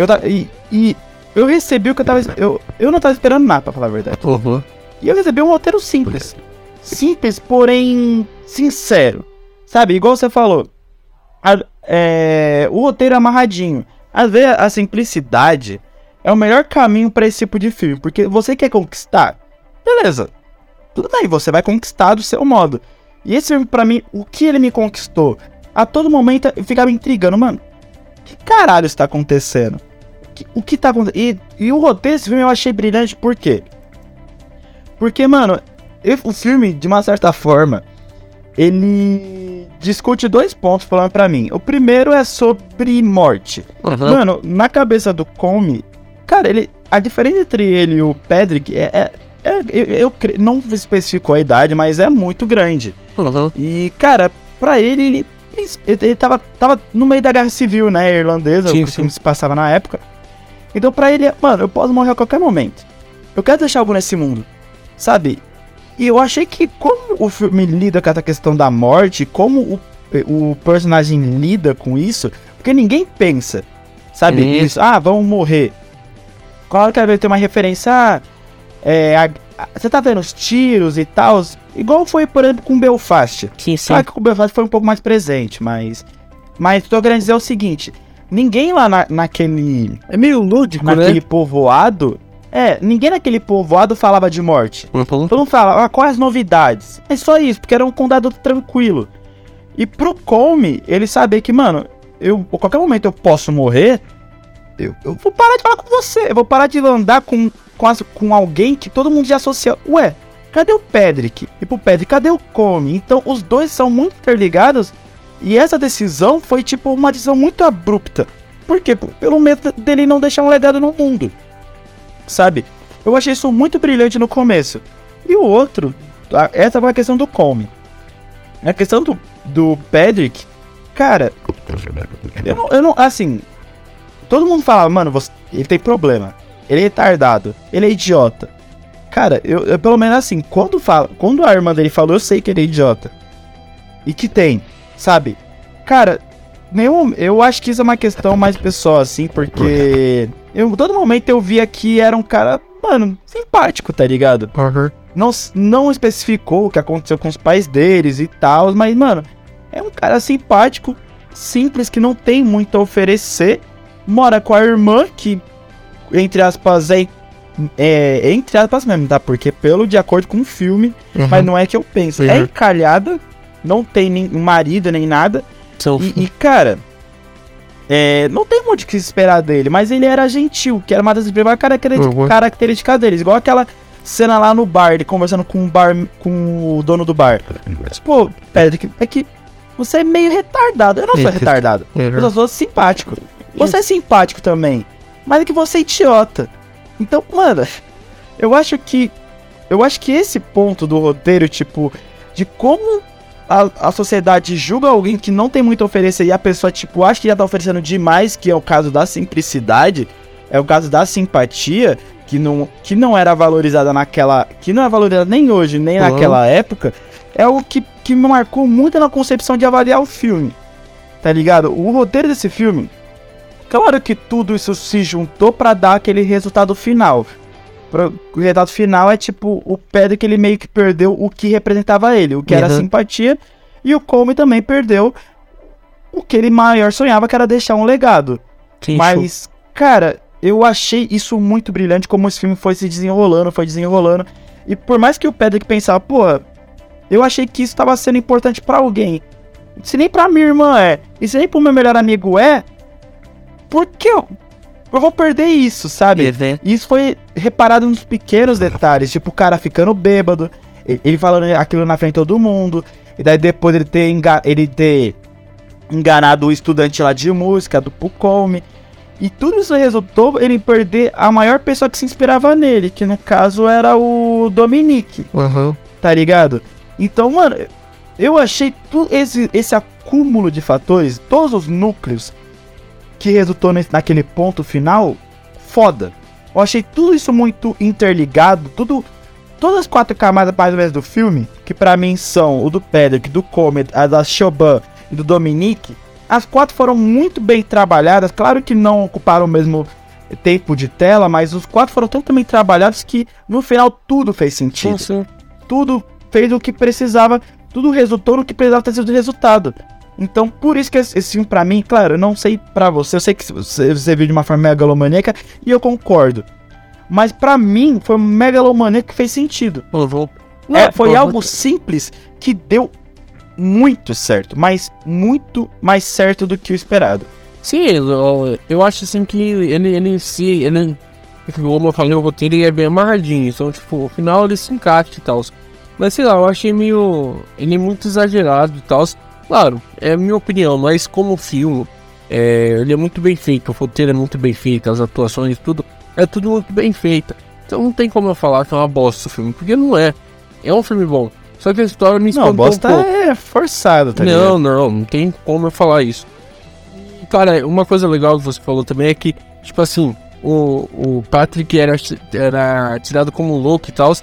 Eu ta- e, e eu recebi o que eu tava eu, eu não tava esperando nada, pra falar a verdade. Uhum. E eu recebi um roteiro simples. Simples, porém sincero. Sabe, igual você falou. a- é, o roteiro é amarradinho. Às vezes a simplicidade é o melhor caminho pra esse tipo de filme. Porque você quer conquistar. Beleza. Tudo bem, você vai conquistar do seu modo. E esse filme, pra mim, o que ele me conquistou? A todo momento eu ficava intrigando, mano. Que caralho está acontecendo? O que tá acontecendo? E, e o roteiro desse filme eu achei brilhante, por quê? Porque, mano, eu- o filme, de uma certa forma, ele discute dois pontos falando pra mim. O primeiro é sobre morte. Uhum. Mano, na cabeça do Come, cara, ele. A diferença entre ele e o Pedrick é. é- é- eu, eu não especificou a idade, mas é muito grande. Uhum. E, cara, pra ele, ele, ele, tava, tava no meio da guerra civil, né? Irlandesa, Sim, o que sim. se passava na época. Então, pra ele, mano, eu posso morrer a qualquer momento. Eu quero deixar algo nesse mundo, sabe? E eu achei que, como o filme lida com essa questão da morte, como o, o personagem lida com isso, porque ninguém pensa, sabe? Isso, ah, vamos morrer. Claro que vai ter uma referência, ah, é, a- a- você tá vendo os tiros e tal, igual foi, por exemplo, com Belfast. Sim, sim. Claro que o Belfast foi um pouco mais presente, mas. Mas tô querendo dizer o seguinte: ninguém lá na- naquele. É meio lúdico, naquele né? povoado. É, ninguém naquele povoado falava de morte. Uhum. Todo mundo falava, ah, quais as novidades? É só isso, porque era um condado tranquilo. E pro Come, ele saber que, mano, eu, a qualquer momento eu posso morrer, eu, eu vou parar de falar com você. Eu vou parar de andar com, com, as- com alguém que todo mundo já associa. Ué, cadê o Pedrick? E pro Pedrick, cadê o Come? Então os dois são muito interligados. E essa decisão foi, tipo, uma decisão muito abrupta. Por quê? Pelo medo dele não deixar um legado no mundo. Sabe? Eu achei isso muito brilhante no começo. E o outro, a- essa foi a questão do Come. A questão do, do Pedrick, cara, eu não, eu não, assim, todo mundo fala, mano, você, ele tem problema, ele é retardado, ele é idiota. Cara, eu, eu pelo menos assim, quando fala, quando a irmã dele falou, eu sei que ele é idiota. E que tem, sabe? Cara, nenhum, eu acho que isso é uma questão mais pessoal, assim, porque eu, todo momento eu via que era um cara mano, simpático, tá ligado? Uhum. Não, não especificou o que aconteceu com os pais deles e tal, mas, mano, é um cara simpático, simples, que não tem muito a oferecer. Mora com a irmã, que, entre aspas, é, é entre aspas mesmo, tá? Porque pelo de acordo com o filme, Uhum. mas não é que eu penso. Uhum. É encalhada, não tem nem marido nem nada. São- E, e, cara, é, não tem muito o que se esperar dele, mas ele era gentil, que era uma das principais Uhum. características deles. Igual aquela cena lá no bar, ele conversando com o, bar, com o dono do bar. Pô, Patrick, é que você é meio retardado. Eu não sou retardado, eu só sou simpático. Você é simpático também, mas é que você é idiota. Então, mano, eu acho que. Eu acho que esse ponto do roteiro, tipo, de como a, a sociedade julga alguém que não tem muito a oferecer e a pessoa, tipo, acha que já tá oferecendo demais, que é o caso da simplicidade, é o caso da simpatia, que não, que não era valorizada naquela. que não é valorizada nem hoje, nem Uhum. naquela época, é o que, que me marcou muito na concepção de avaliar o filme. Tá ligado? O roteiro desse filme. Claro que tudo isso se juntou pra dar aquele resultado final. O resultado final é tipo o Pedro que ele meio que perdeu o que representava ele, o que era Uhum. simpatia, e o Come também perdeu o que ele maior sonhava, que era deixar um legado. Show. Mas, cara, eu achei isso muito brilhante, como esse filme foi se desenrolando, foi desenrolando. E por mais que o Pedro que pensava, pô, eu achei que isso tava sendo importante pra alguém. Se nem pra minha irmã é, e se nem pro meu melhor amigo é, por que eu, eu vou perder isso, sabe? E isso foi reparado nos pequenos detalhes, tipo o cara ficando bêbado, ele, falando aquilo na frente de todo mundo, e daí depois ele ter, enga- ele ter enganado o estudante lá de música, do Pucome. E tudo isso resultou ele perder a maior pessoa que se inspirava nele, que no caso era o Dominique, Uhum. tá ligado? Então, mano, eu achei tudo esse, esse acúmulo de fatores, todos os núcleos que resultou naquele ponto final, foda. Eu achei tudo isso muito interligado, tudo. Todas as quatro camadas mais ou menos do filme, que pra mim são o do Pedrick, do Comet, a da Choban e do Dominique, as quatro foram muito bem trabalhadas. Claro que não ocuparam o mesmo tempo de tela, mas os quatro foram tão bem trabalhados que no final tudo fez sentido Sim, sim. tudo fez o que precisava, tudo resultou no que precisava ter sido resultado. Então, por isso que esse filme, pra mim, claro, eu não sei pra você, eu sei que você, você viu de uma forma megalomaníaca e eu concordo. Mas pra mim, foi um megalomaníaco que fez sentido. Eu vou... É, foi eu vou- algo simples que deu muito certo, mas muito mais certo do que o esperado. Sim, eu, eu acho assim que ele, ele si, ele, como eu falei, o roteiro ele é bem amarradinho, então, tipo, o final ele se encaixa e tal. Mas sei lá, eu achei meio. Ele é muito exagerado e tal. Claro, é a minha opinião, mas como filme, é, ele é muito bem feito, o roteiro é muito bem feito, as atuações, tudo, é tudo muito bem feito. Então não tem como eu falar que é uma bosta o filme, porque não é. É um filme bom. Só que a história me Não, espantou bosta um pouco. é forçado, tá ligado? Não, não, não tem como eu falar isso. E, Cara, uma coisa legal que você falou também é que, tipo assim, o, o Patrick era, era tirado como louco e tal,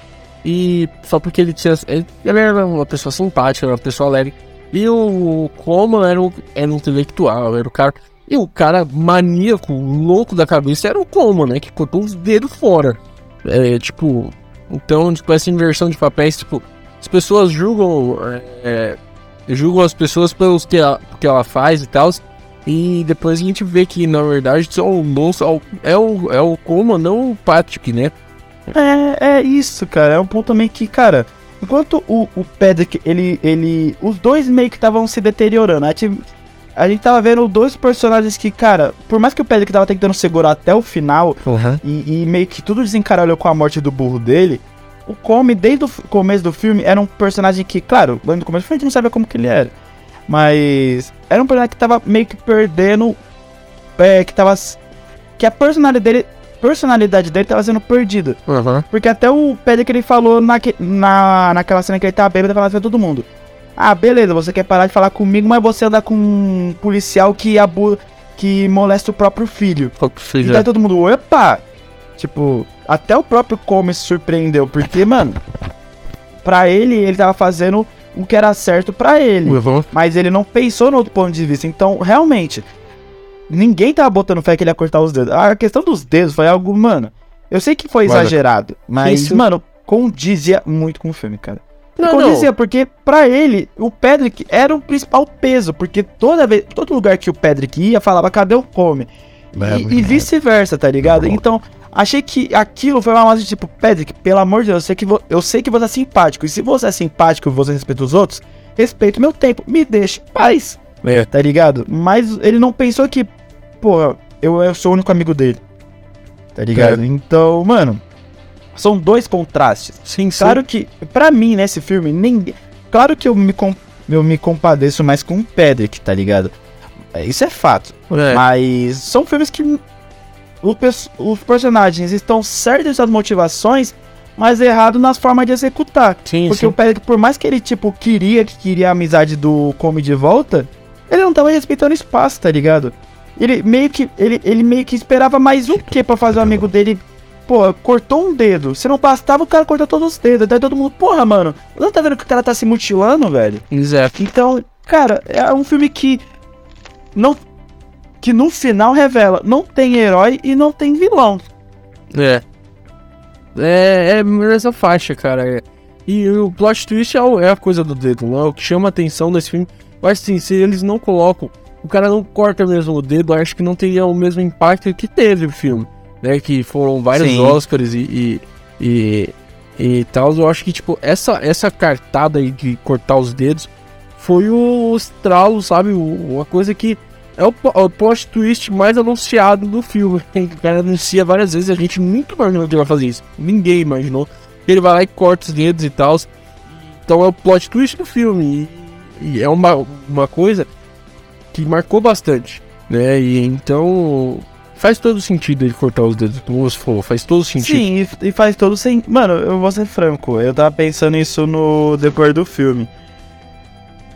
e só porque ele tinha. Ele, ele era uma pessoa simpática, era uma pessoa alegre. E o Coleman era, o, era um intelectual, era o cara. E o cara maníaco, louco da cabeça, era o Coleman, né? Que cortou os dedos fora. É, tipo. Então, tipo, essa inversão de papéis, tipo, as pessoas julgam. É, julgam as pessoas pelos que ela, que ela faz e tal. E depois a gente vê que, na verdade, só o monstro é o, é o Coleman, não o Patrick, né? É, é isso, cara. É um ponto também que, cara, enquanto o, o Pedrick, ele, ele. Os dois meio que estavam se deteriorando. A gente, a gente tava vendo dois personagens que, cara, por mais que o Pedrick tava tentando segurar até o final Uhum. e, e meio que tudo desencaralhou com a morte do burro dele, o Come, desde o começo do filme, era um personagem que, claro, lá no começo a gente não sabia como que ele era. Mas era um personagem que tava meio que perdendo. É, que tava. Que a personalidade dele. Personalidade dele tava sendo perdida. Uhum. Porque até o Pedro que ele falou naque, na, naquela cena que ele tava bêbado, falando pra todo mundo. Ah, beleza, você quer parar de falar comigo, mas você anda com um policial que abu que molesta o próprio filho. Qual que E seja? daí todo mundo, opa! Tipo, até o próprio Come se surpreendeu, porque, mano, pra ele, ele tava fazendo o que era certo pra ele. Uhum. Mas ele não pensou no outro ponto de vista. Então, realmente, ninguém tava botando fé que ele ia cortar os dedos. A questão dos dedos foi algo, mano. Eu sei que foi Mano, exagerado, mas, isso- mano, condizia muito com o filme, cara. Não, condizia, porque pra ele, o Pedrick era o principal peso, porque toda vez, todo lugar que o Pedrick ia, falava, cadê o Come? É, E, e vice-versa, tá ligado? Então, achei que aquilo foi uma coisa de tipo, Pedrick, pelo amor de Deus, eu sei, que eu sei que você é simpático, e se você é simpático e você respeita os outros, respeita o meu tempo, me deixa em paz, É, tá ligado? Mas ele não pensou que, pô, eu, eu sou o único amigo dele, tá ligado? É. Então, mano, são dois contrastes. sim, sim. Claro que, pra mim, nesse filme, ninguém. Claro que eu me, com- eu me compadeço mais com o Pedrick, tá ligado? É, Isso é fato. É, Mas são filmes que o pers- os personagens estão certos das motivações, mas errado nas formas de executar. sim, Porque sim. o Pedrick, por mais que ele, tipo, queria, que queria a amizade do Come de volta, ele não tava respeitando o espaço, tá ligado? Ele meio que, ele, ele meio que esperava mais o quê pra fazer o amigo dele... Pô, cortou um dedo. Se não bastava, o cara cortou todos os dedos. Daí todo mundo, porra, mano, não tá vendo que o cara tá se mutilando, velho? Exato. Então, cara, é um filme que não que no final revela, não tem herói e não tem vilão. É. É, é nessa faixa, cara. é. E o plot twist é, é a coisa do dedo, não é? O que chama a atenção nesse filme. Acho assim, se eles não colocam, o cara não corta mesmo o dedo, eu acho que não teria o mesmo impacto que teve o filme. Né? Que foram vários Sim. Oscars e. e, e, e tal. Eu acho que, tipo, essa, essa cartada aí de cortar os dedos foi o estralo, sabe? Uma coisa que é o, o plot twist mais anunciado do filme. O cara anuncia várias vezes a gente nunca imaginou que ele vai fazer isso. Ninguém imaginou. Ele vai lá e corta os dedos e tal. Então é o plot twist do filme. E, e é uma, uma coisa que marcou bastante. Né? E então faz todo sentido ele cortar os dedos, como você falou. Faz todo sentido. Sim, e, e faz todo sem. Mano, eu vou ser franco, eu tava pensando isso no decorrer do filme.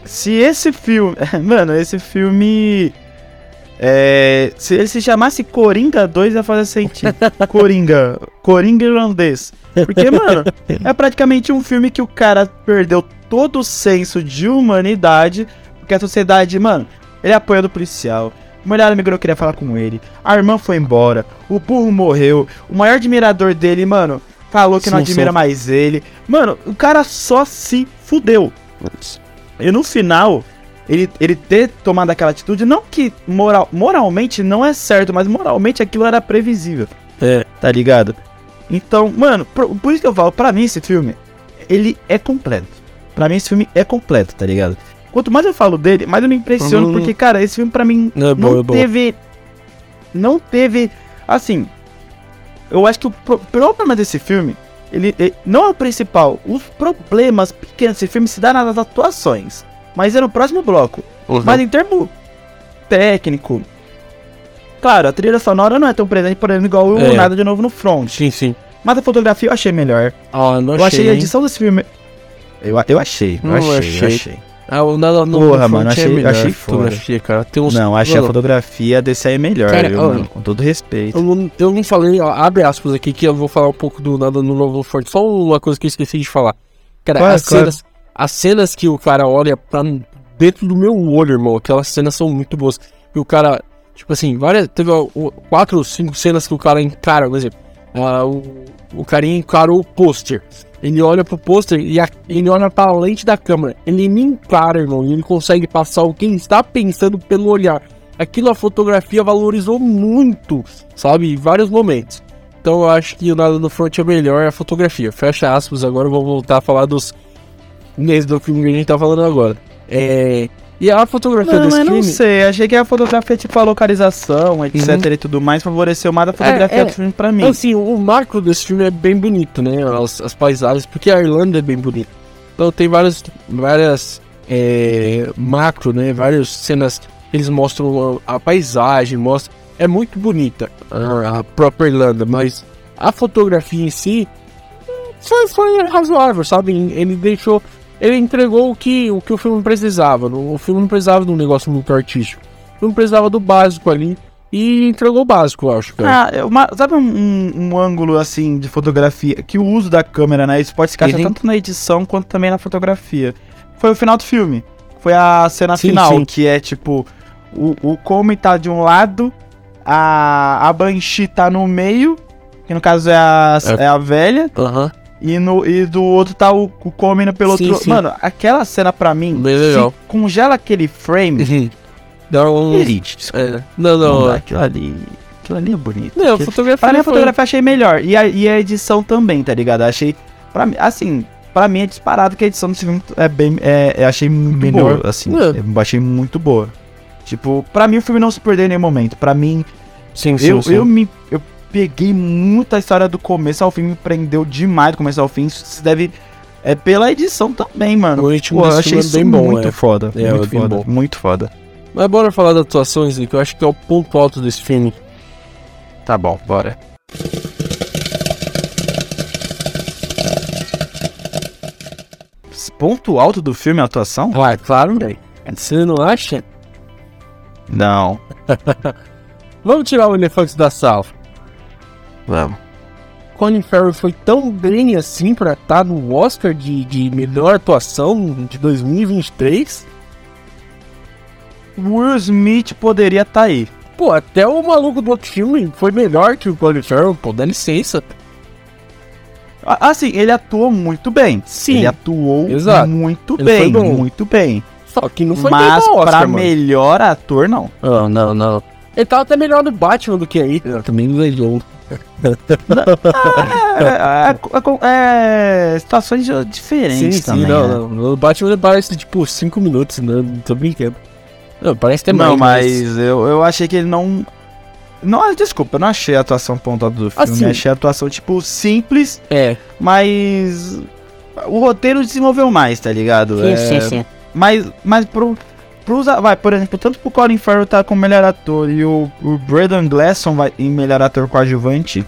Se esse filme. Mano, esse filme. É, se ele se chamasse Coringa 2 ia fazer sentido. Coringa. Coringa irlandês. Porque, mano, é praticamente um filme que o cara perdeu todo o senso de humanidade. Porque a sociedade, mano, ele é apoiado do policial. O melhor amigo não queria falar com ele. A irmã foi embora. O burro morreu. O maior admirador dele, mano, falou que não Sim, admira sim. mais ele. Mano, o cara só se fudeu. E no final, ele, ele ter tomado aquela atitude, não que moral, moralmente não é certo, mas moralmente aquilo era previsível, É. tá ligado? Então, mano, por, por isso que eu falo, pra mim esse filme, ele é completo. Pra mim esse filme é completo, tá ligado? Quanto mais eu falo dele, mais eu me impressiono, Uhum. porque, cara, esse filme pra mim É bom, não é bom. teve. Não teve. Assim. Eu acho que o pro- problema desse filme. Ele, ele- não é o principal. Os problemas pequenos desse filme se dá nas atuações. Mas é no próximo bloco. Uhum. Mas em termo técnico. Claro, a trilha sonora não é tão presente, por exemplo, igual o É. Nada de Novo no Front. Sim, sim. Mas a fotografia eu achei melhor. Ah, não eu achei a hein? edição desse filme. Eu, eu achei, eu Não achei, eu achei. achei. Ah, o nada no Porra, no mano, front é achei- melhor, achei fotografia, cara. Tem uns, Não, achei a Mano, fotografia desse aí melhor, Cara, viu, ó, mano? Com todo respeito. Eu não, eu não falei, ó, abre aspas aqui que eu vou falar um pouco do nada no novo forte. Só uma coisa que eu esqueci de falar. Cara, Claro, as, claro. cenas, as cenas que o cara olha pra dentro do meu olho, irmão, aquelas cenas são muito boas. E o cara, tipo assim, várias. Teve ó, quatro ou cinco cenas que o cara encara, por exemplo. ah, o, o carinha encarou o pôster. Ele olha pro pôster e a- ele olha pra lente da câmera. Ele me encara, irmão, e ele consegue passar o que ele está pensando pelo olhar. Aquilo a fotografia valorizou muito, sabe? Em vários momentos. Então eu acho que o Nada no Front é melhor a fotografia. Fecha aspas, agora eu vou voltar a falar dos. Nesse do filme que a gente tá falando agora. É. E a fotografia Não, desse mas não filme. sei. Achei que a fotografia, tipo, a localização, etc Uhum. e tudo mais, favoreceu mais a fotografia É, é. do filme pra mim. Assim, o macro desse filme é bem bonito, né? As, as paisagens, porque a Irlanda é bem bonita. Então tem várias, várias é, macro, né? Várias cenas que eles mostram a, a paisagem, mostram. É muito bonita a, a própria Irlanda, mas a fotografia em si foi, foi razoável, sabe? Ele deixou. Ele entregou o que o, que o filme precisava. O filme não precisava de um negócio muito artístico. O filme precisava do básico ali. E entregou o básico, eu acho, cara. Ah, uma- sabe um, um- ângulo assim de fotografia que o uso da câmera, né? Isso pode se encaixar Uhum. tanto na edição quanto também na fotografia. Foi o final do filme. Foi a cena Sim, final, sim. que é tipo: o, o Come tá de um lado, a, a Banshee tá no meio, que no caso é a, É. é a velha, Aham. E, no, e do outro tá o, o comendo pelo Sim, outro. sim. Mano, aquela cena pra mim, Bem legal. congela aquele frame. Uhum. Dá um. Elite, desculpa. É. Não, Não não. dá, aquilo ali. Aquilo ali é bonito. Não, a Aquilo- fotografia. Pra mim a foi- fotografia eu achei melhor. E a, e a edição também, tá ligado? Achei. Pra mim, assim, pra mim é disparado que a edição desse filme é bem. É, eu achei muito Melhor. boa, assim. É. Eu achei muito boa. Tipo, pra mim o filme não se perdeu em nenhum momento. Pra mim, Sim, sim. eu, sim. eu me. Eu peguei muito a história do começo ao fim, me prendeu demais do começo ao fim. Isso se deve. É pela edição também, mano. O ritmo Pô, eu achei é isso bem bom, muito é. foda. É, muito é foda. bom. Muito foda. Mas bora falar das atuações, que eu acho que é o ponto alto desse filme. Tá bom, bora. Ponto alto do filme é a atuação? Ah, claro, velho. Você não acha? Não. Vamos tirar o elefante da sala. Vamos. Colin Farrell foi tão bem assim pra estar no Oscar de, de melhor atuação de 2023? Will Smith poderia estar aí. Pô, até o maluco do outro filme foi melhor que o Colin Farrell, pô, dá licença. Assim, ele atuou muito bem. Sim. Ele atuou Exato. muito Ele bem, muito bem. Só que não foi Mas bem Oscar, pra mano. melhor ator, não. Não, não, não. Ele tava até melhor no Batman do que aí. Eu também ganhou. é, é- é situações Sim, diferentes sim, também. não, né? não. No Batman parece tipo 5 minutos, não, não tô brincando. Não, parece ter Não, mais. mas eu, eu achei que ele não. Não, desculpa, eu não achei a atuação pontuada do filme. Assim. Achei a atuação, tipo, simples, É, mas. O roteiro desenvolveu mais, tá ligado? sim, É, sim, sim. Mas, mas pro. Pros, vai, por exemplo, tanto pro Colin Farrell tá como melhor ator e o, o Braden Glasson vai em melhor ator coadjuvante,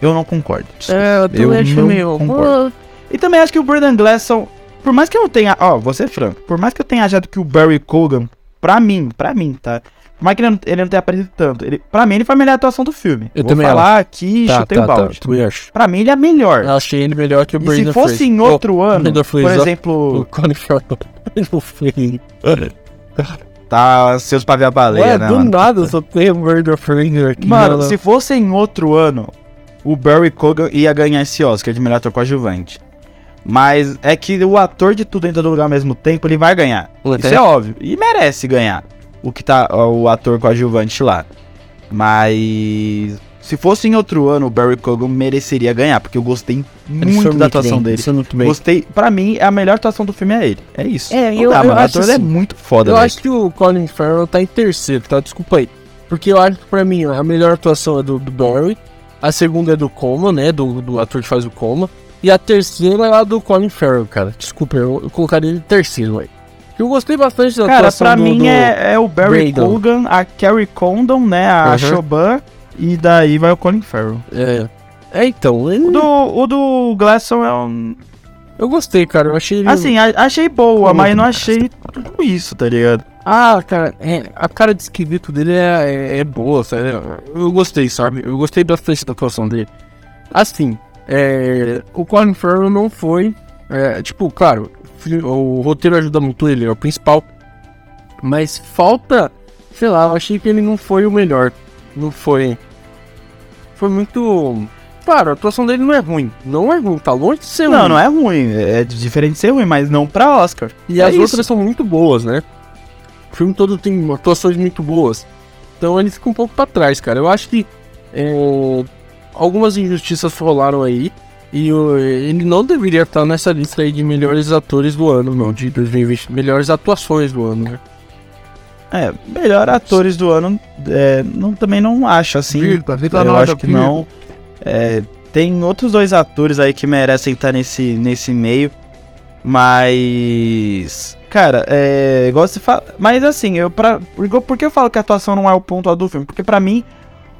eu não concordo. desculpa. É, eu Eu também acho não meio. concordo. E também acho que o Braden Glasson, por mais que eu não tenha, ó, vou ser franco, por mais que eu tenha achado que o Barry Cogan, pra mim, pra mim, tá? Por mais que ele não, ele não tenha aparecido tanto, ele, pra mim ele foi a melhor atuação do filme. Eu vou também falar aqui, Tá, chutei tá, o tá, balde. também acho. Pra mim ele é melhor. Eu achei ele melhor que o e Brandon se fosse em outro ano, Brandon por ó. O exemplo, Colin Farrell. tá seus pra ver a baleia, Ué, né, do mano? nada só tem o Brandon Fraser aqui. Mano, não. se fosse em outro ano, o Barry Cogan ia ganhar esse Oscar de melhor ator coadjuvante. Mas é que o ator de tudo dentro do lugar ao mesmo tempo, ele vai ganhar. Até- Isso é óbvio. E merece ganhar. O que tá o ator coadjuvante lá. Mas se fosse em outro ano, o Barry Cogan mereceria ganhar, porque eu gostei muito da atuação bem, dele. muito bem. Gostei, pra mim, a melhor atuação do filme é ele. É isso. É, Não eu- dá, eu mano. O acho ator é assim, muito foda, Eu acho que o Colin Farrell tá em terceiro, tá? Desculpa aí. Porque eu acho que pra mim a melhor atuação é do, do Barry, a segunda é do Coma, né? Do, do ator que faz o Coma. E a terceira é a do Colin Farrell, cara. Desculpa, eu, eu colocaria ele em terceiro, velho. Eu gostei bastante da Cara, atuação pra do, mim do- é, é o Barry Brandon. Cogan, a Carrie Condon, né? A Uhum. Choban. E daí vai o Colin Farrell. É, é então, ele- O do, o do Glasson é um. eu gostei, cara. Eu achei. Assim, a- achei boa, Como mas não achei tudo isso, tá ligado? Ah, cara, é, a cara de esquisito dele é, é, é boa, sabe? Eu gostei, sabe? Eu gostei bastante da atuação dele. Assim, é, o Colin Farrell não foi. é, tipo, claro, o roteiro ajuda muito ele, é o principal. Mas falta. Sei lá, eu achei que ele não foi o melhor. Não foi. Foi muito. Claro, a atuação dele não é ruim. Não é ruim, tá longe de ser ruim. Não, não é ruim. É diferente de ser ruim, mas não pra Oscar. E É as isso. outras são muito boas, né? O filme todo tem atuações muito boas. Então ele fica um pouco pra trás, cara. Eu acho que é, algumas injustiças rolaram aí. E ele não deveria estar nessa lista aí de melhores atores do ano, não, de 2020. Melhores atuações do ano, né? É, melhor atores do ano, é, não, também não acho assim. Virta, Virta eu nota, acho que não. É, tem outros dois atores aí que merecem estar nesse, nesse meio. Mas. Cara, é. Igual você fala. Mas assim, eu pra. Por que eu falo que a atuação não é o ponto do filme? Porque pra mim,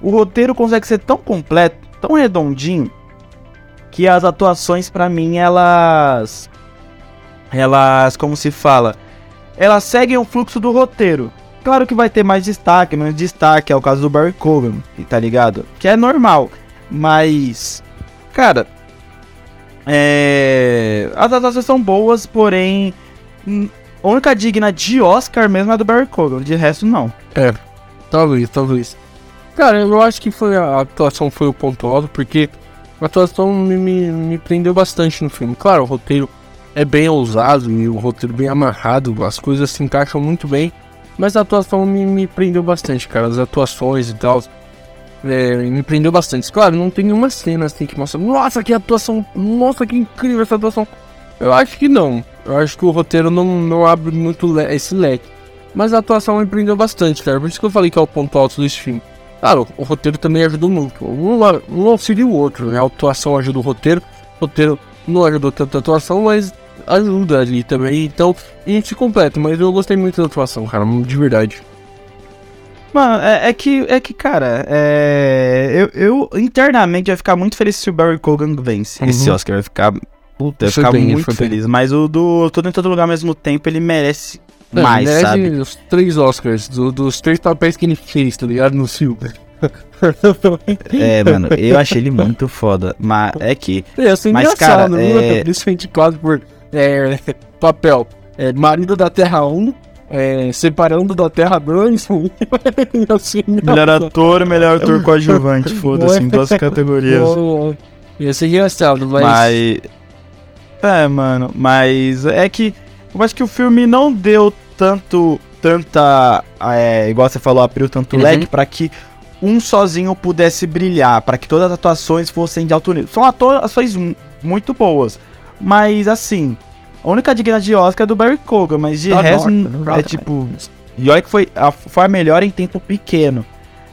o roteiro consegue ser tão completo, tão redondinho, que as atuações, pra mim, elas. Elas. Como se fala? Elas seguem o fluxo do roteiro. Claro que vai ter mais destaque, menos destaque, é o caso do Barry Cogan, tá ligado? Que é normal. Mas. Cara. É. As atuações são boas, porém. hum, A única digna de Oscar mesmo é do Barry Cogan, de resto não. Talvez, talvez. Cara, eu acho que foi a atuação foi o ponto alto, porque a atuação me, me, me prendeu bastante no filme. Claro, o roteiro é bem ousado e o roteiro bem amarrado, as coisas se encaixam muito bem, mas a atuação me, me prendeu bastante, cara. As atuações e tal. É, me prendeu bastante. Claro, não tem nenhuma cena assim que mostra, nossa, que atuação, nossa, que incrível essa atuação. Eu acho que não. Eu acho que o roteiro não, não abre muito le esse leque. Mas a atuação me prendeu bastante, cara. Por isso que eu falei que é o ponto alto desse filme. Claro, o roteiro também ajuda muito. Um, um auxilia o outro, né? A atuação ajuda o roteiro. O roteiro não ajudou tanto a atuação, mas ajuda ali também. Então, a gente se completa. Mas eu gostei muito da atuação, cara. De verdade. Mano, é, é, que, é que, cara, é, eu, eu internamente ia ficar muito feliz se o Barry Cogan vence uhum. esse Oscar. Ia ficar, puta, eu ia ficar bem, muito feliz. Bem. Mas o do Todo em Todo Lugar ao mesmo tempo, ele merece não, mais, merece sabe? os três Oscars, do, dos três papéis que ele fez, tá ligado? No filme. é, mano, eu achei ele muito foda. Mas é que. É, assim, mas, cara, é... principalmente quase por é, papel. É, marido da Terra 1, é, separando da Terra 2. assim, melhor ator, melhor ator coadjuvante, foda-se, em duas categorias. Ia ser engraçado, mas... mas. É, mano, mas é que. Eu acho que o filme não deu tanto. Tanta. É, igual você falou, abriu tanto uhum. leque pra que um sozinho pudesse brilhar, para que todas as atuações fossem de alto nível. São atuações muito boas, mas assim, a única digna de Oscar é do Barry Kogan, mas de resto é tipo. E olha que foi a, foi a melhor em tempo pequeno.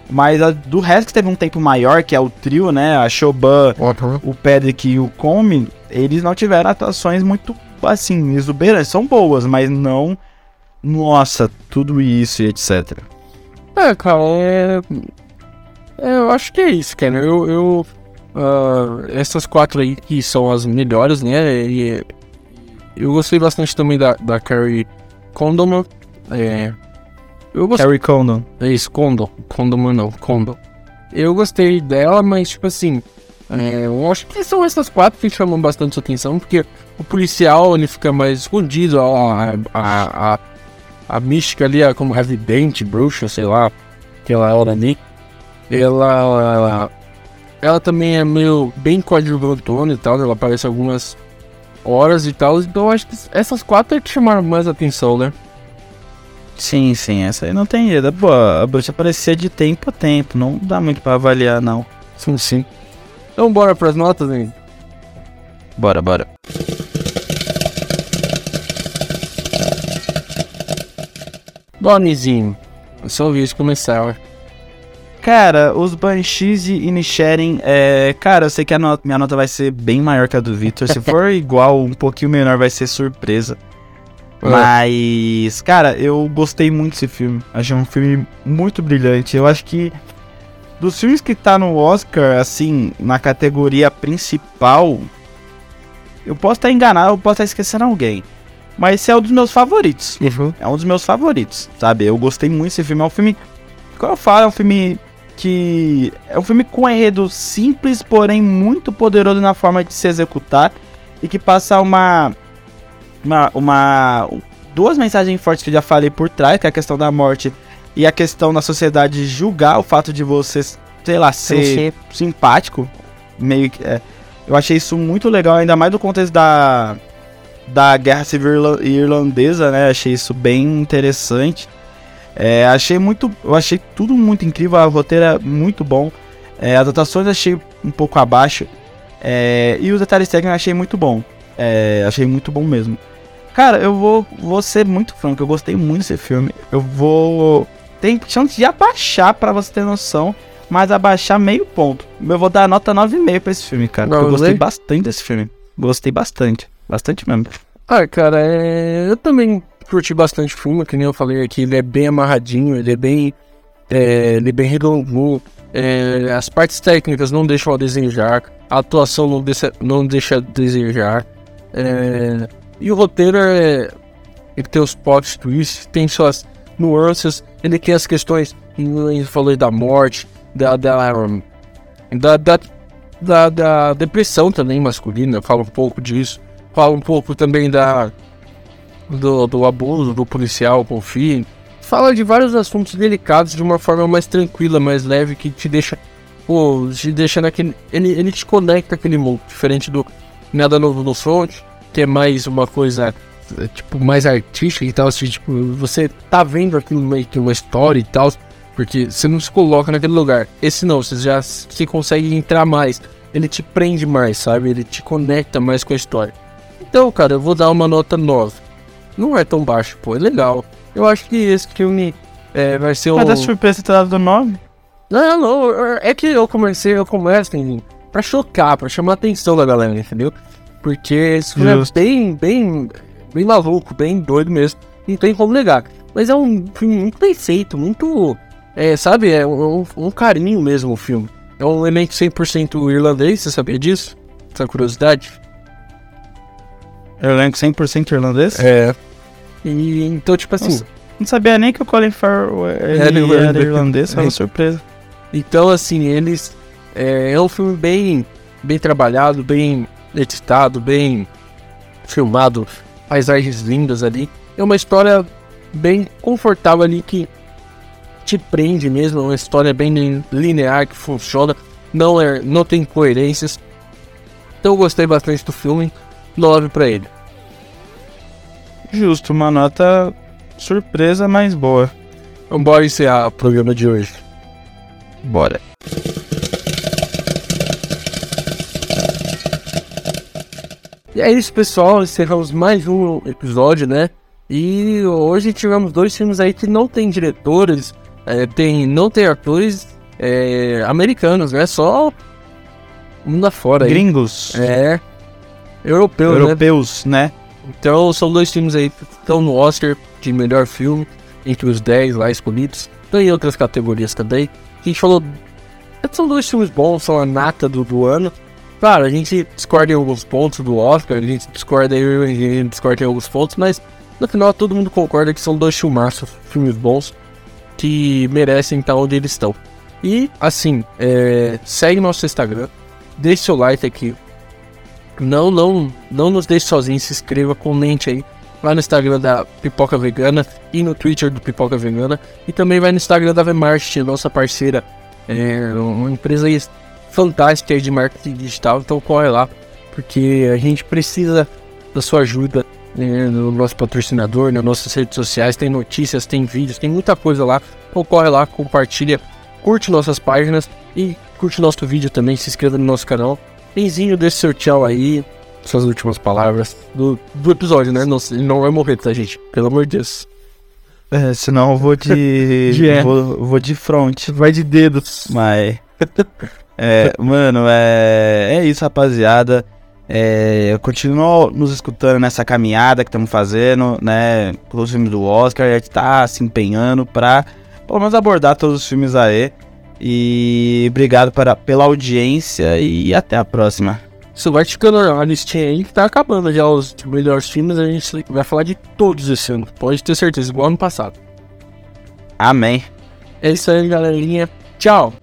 Mas a, do resto que teve um tempo maior, que é o trio, né? A Shoban, o Pedrick e o Come, eles não tiveram atuações muito, assim, exuberantes. São boas, mas não. Nossa, tudo isso e etc. É, cara, é. é eu acho que é isso, cara. Eu. eu uh, essas quatro aí que são as melhores, né? E, eu gostei bastante também da, da Carrie Condon. É, eu gostei... Carrie Condon. É isso, Condon. Condon não, Condon. Eu gostei dela, mas tipo assim. É, eu acho que são essas quatro que chamam bastante atenção, porque o policial ele fica mais escondido, a, a, a, a mística ali, como residente, bruxa, sei lá, aquela hora ali, ela, ela, ela também é meio bem coadjuvantona e tal, ela aparece algumas horas e tal. Então acho que essas quatro é que chamaram mais atenção, né? Sim, sim, essa aí não tem jeito. Pô, a bruxa aparecia de tempo a tempo, não dá muito para avaliar, não. Sim, sim. Então bora pras notas, hein? Bora, bora. Donizinho, eu só ouvi isso começar, Cara, os Banshees e Inisherin, é. Cara, eu sei que a minha nota vai ser bem maior que a do Victor. Se for igual, um pouquinho menor, vai ser surpresa. É. Mas, cara, eu gostei muito desse filme. Achei um filme muito brilhante. Eu acho que dos filmes que tá no Oscar, assim, na categoria principal, eu posso estar enganado, eu posso estar esquecendo alguém. Mas esse é um dos meus favoritos. Uhum. É um dos meus favoritos, sabe? Eu gostei muito desse filme. É um filme. Como eu falo, é um filme que é um filme com um enredo simples, porém muito poderoso na forma de se executar e que passa uma uma, uma duas mensagens fortes que eu já falei por trás, que é a questão da morte e a questão da sociedade julgar o fato de você, sei lá, ser simpático, meio que é, eu achei isso muito legal, ainda mais no contexto da da guerra civil irlandesa, né? Achei isso bem interessante. É, achei muito. Eu achei tudo muito incrível. A roteiro é muito bom. É, as atuações achei um pouco abaixo. É, e os detalhes técnicos achei muito bom. É, achei muito bom mesmo. Cara, eu vou, vou ser muito franco. Eu gostei muito desse filme. Eu vou. Tem chance de abaixar para você ter noção. Mas abaixar meio ponto. Eu vou dar nota 9,5 pra esse filme, cara. eu gostei bastante desse filme. Gostei bastante. Bastante mesmo. Ah, cara, é... eu também curti bastante o filme, que nem eu falei aqui, ele é bem amarradinho, ele é bem. É, ele é bem redondo. É, as partes técnicas não deixam a desejar, a atuação não deixa, não deixa a desejar. É, e o roteiro é. Ele tem os plot twists, tem suas nuances, ele tem as questões. Eu falei da morte, da, da, da, da, da, da depressão também masculina, fala um pouco disso. Fala um pouco também da do, do abuso do policial com o filho. fala de vários assuntos delicados de uma forma mais tranquila, mais leve, que te deixa. Pô, te deixa naquele. Ele, ele te conecta aquele mundo, diferente do Nada Novo no Front, que é mais uma coisa, é, tipo, mais artística e tal. Assim, tipo, você tá vendo aquilo meio que uma história e tal, porque você não se coloca naquele lugar. Esse não, você já se consegue entrar mais. Ele te prende mais, sabe? Ele te conecta mais com a história. Então, cara, eu vou dar uma nota 9. Não é tão baixo, pô, é legal. Eu acho que esse filme é, vai ser um. Mas a surpresa ter dado nome? Não, não, é que eu comecei, eu começo assim, pra chocar, pra chamar a atenção da galera, entendeu? Porque esse filme Justo. é bem, bem, bem maluco, bem doido mesmo. Não tem como negar. Mas é um filme muito bem feito, muito. É, sabe, é um, um carinho mesmo o filme. É um elemento 100% irlandês, você sabia disso? Essa curiosidade? Elenco 100% irlandês? É. E então, tipo assim. Nossa, não sabia nem que o Colin Farrell ele era, era irlandês, foi uma surpresa. Então, assim, eles. É, é um filme bem, bem trabalhado, bem editado, bem filmado, paisagens lindas ali. É uma história bem confortável ali que te prende mesmo, é uma história bem linear que funciona, não é, não tem coerências. Então eu gostei bastante do filme, 9 para ele. Justo, uma nota surpresa, mas boa. Então bora encerrar o programa de hoje. Bora. E é isso, pessoal. Encerramos mais um episódio, né? E hoje tivemos dois filmes aí que não tem diretores, é, tem, não tem atores é, americanos, né? Só mundo afora aí. Gringos. É. Europeus, né? Europeus, né? né? Então são dois filmes aí que estão no Oscar de melhor filme, entre os 10 lá escolhidos. Tem outras categorias também. A gente falou. São dois filmes bons, são a nata do, do ano. Claro, a gente discorda em alguns pontos do Oscar, a gente discorda em, a gente discorda em alguns pontos, mas no final todo mundo concorda que são dois filmaços, filmes bons, que merecem estar onde eles estão. E assim, é, segue nosso Instagram, deixe seu like aqui, não, não, não nos deixe sozinhos, se inscreva, comente aí lá no Instagram da Pipoca Vegana e no Twitter do Pipoca Vegana. E também vai no Instagram da Vmarket, nossa parceira, é uma empresa fantástica de marketing digital, então corre lá, porque a gente precisa da sua ajuda né, no nosso patrocinador, nas nossas redes sociais, tem notícias, tem vídeos, tem muita coisa lá, então corre lá, compartilha, curte nossas páginas e curte nosso vídeo também, se inscreva no nosso canal Benzinho, deixa seu tchau aí. Suas últimas palavras do, do episódio, né? Não, ele não vai morrer, tá, gente? Pelo amor de Deus. É, senão eu vou de. de é. vou, vou de front. Vai de dedos. Mas. é, mano, é, é isso, rapaziada. É, continua nos escutando nessa caminhada que estamos fazendo, né? Pelos filmes do Oscar, a gente tá se empenhando pra pelo menos abordar todos os filmes aí. E obrigado para, pela audiência e até a próxima. Isso vai ficando a listinha aí que tá acabando já os melhores filmes. A gente vai falar de todos esse ano. Pode ter certeza, igual ano passado. Amém. É isso aí, galerinha. Tchau.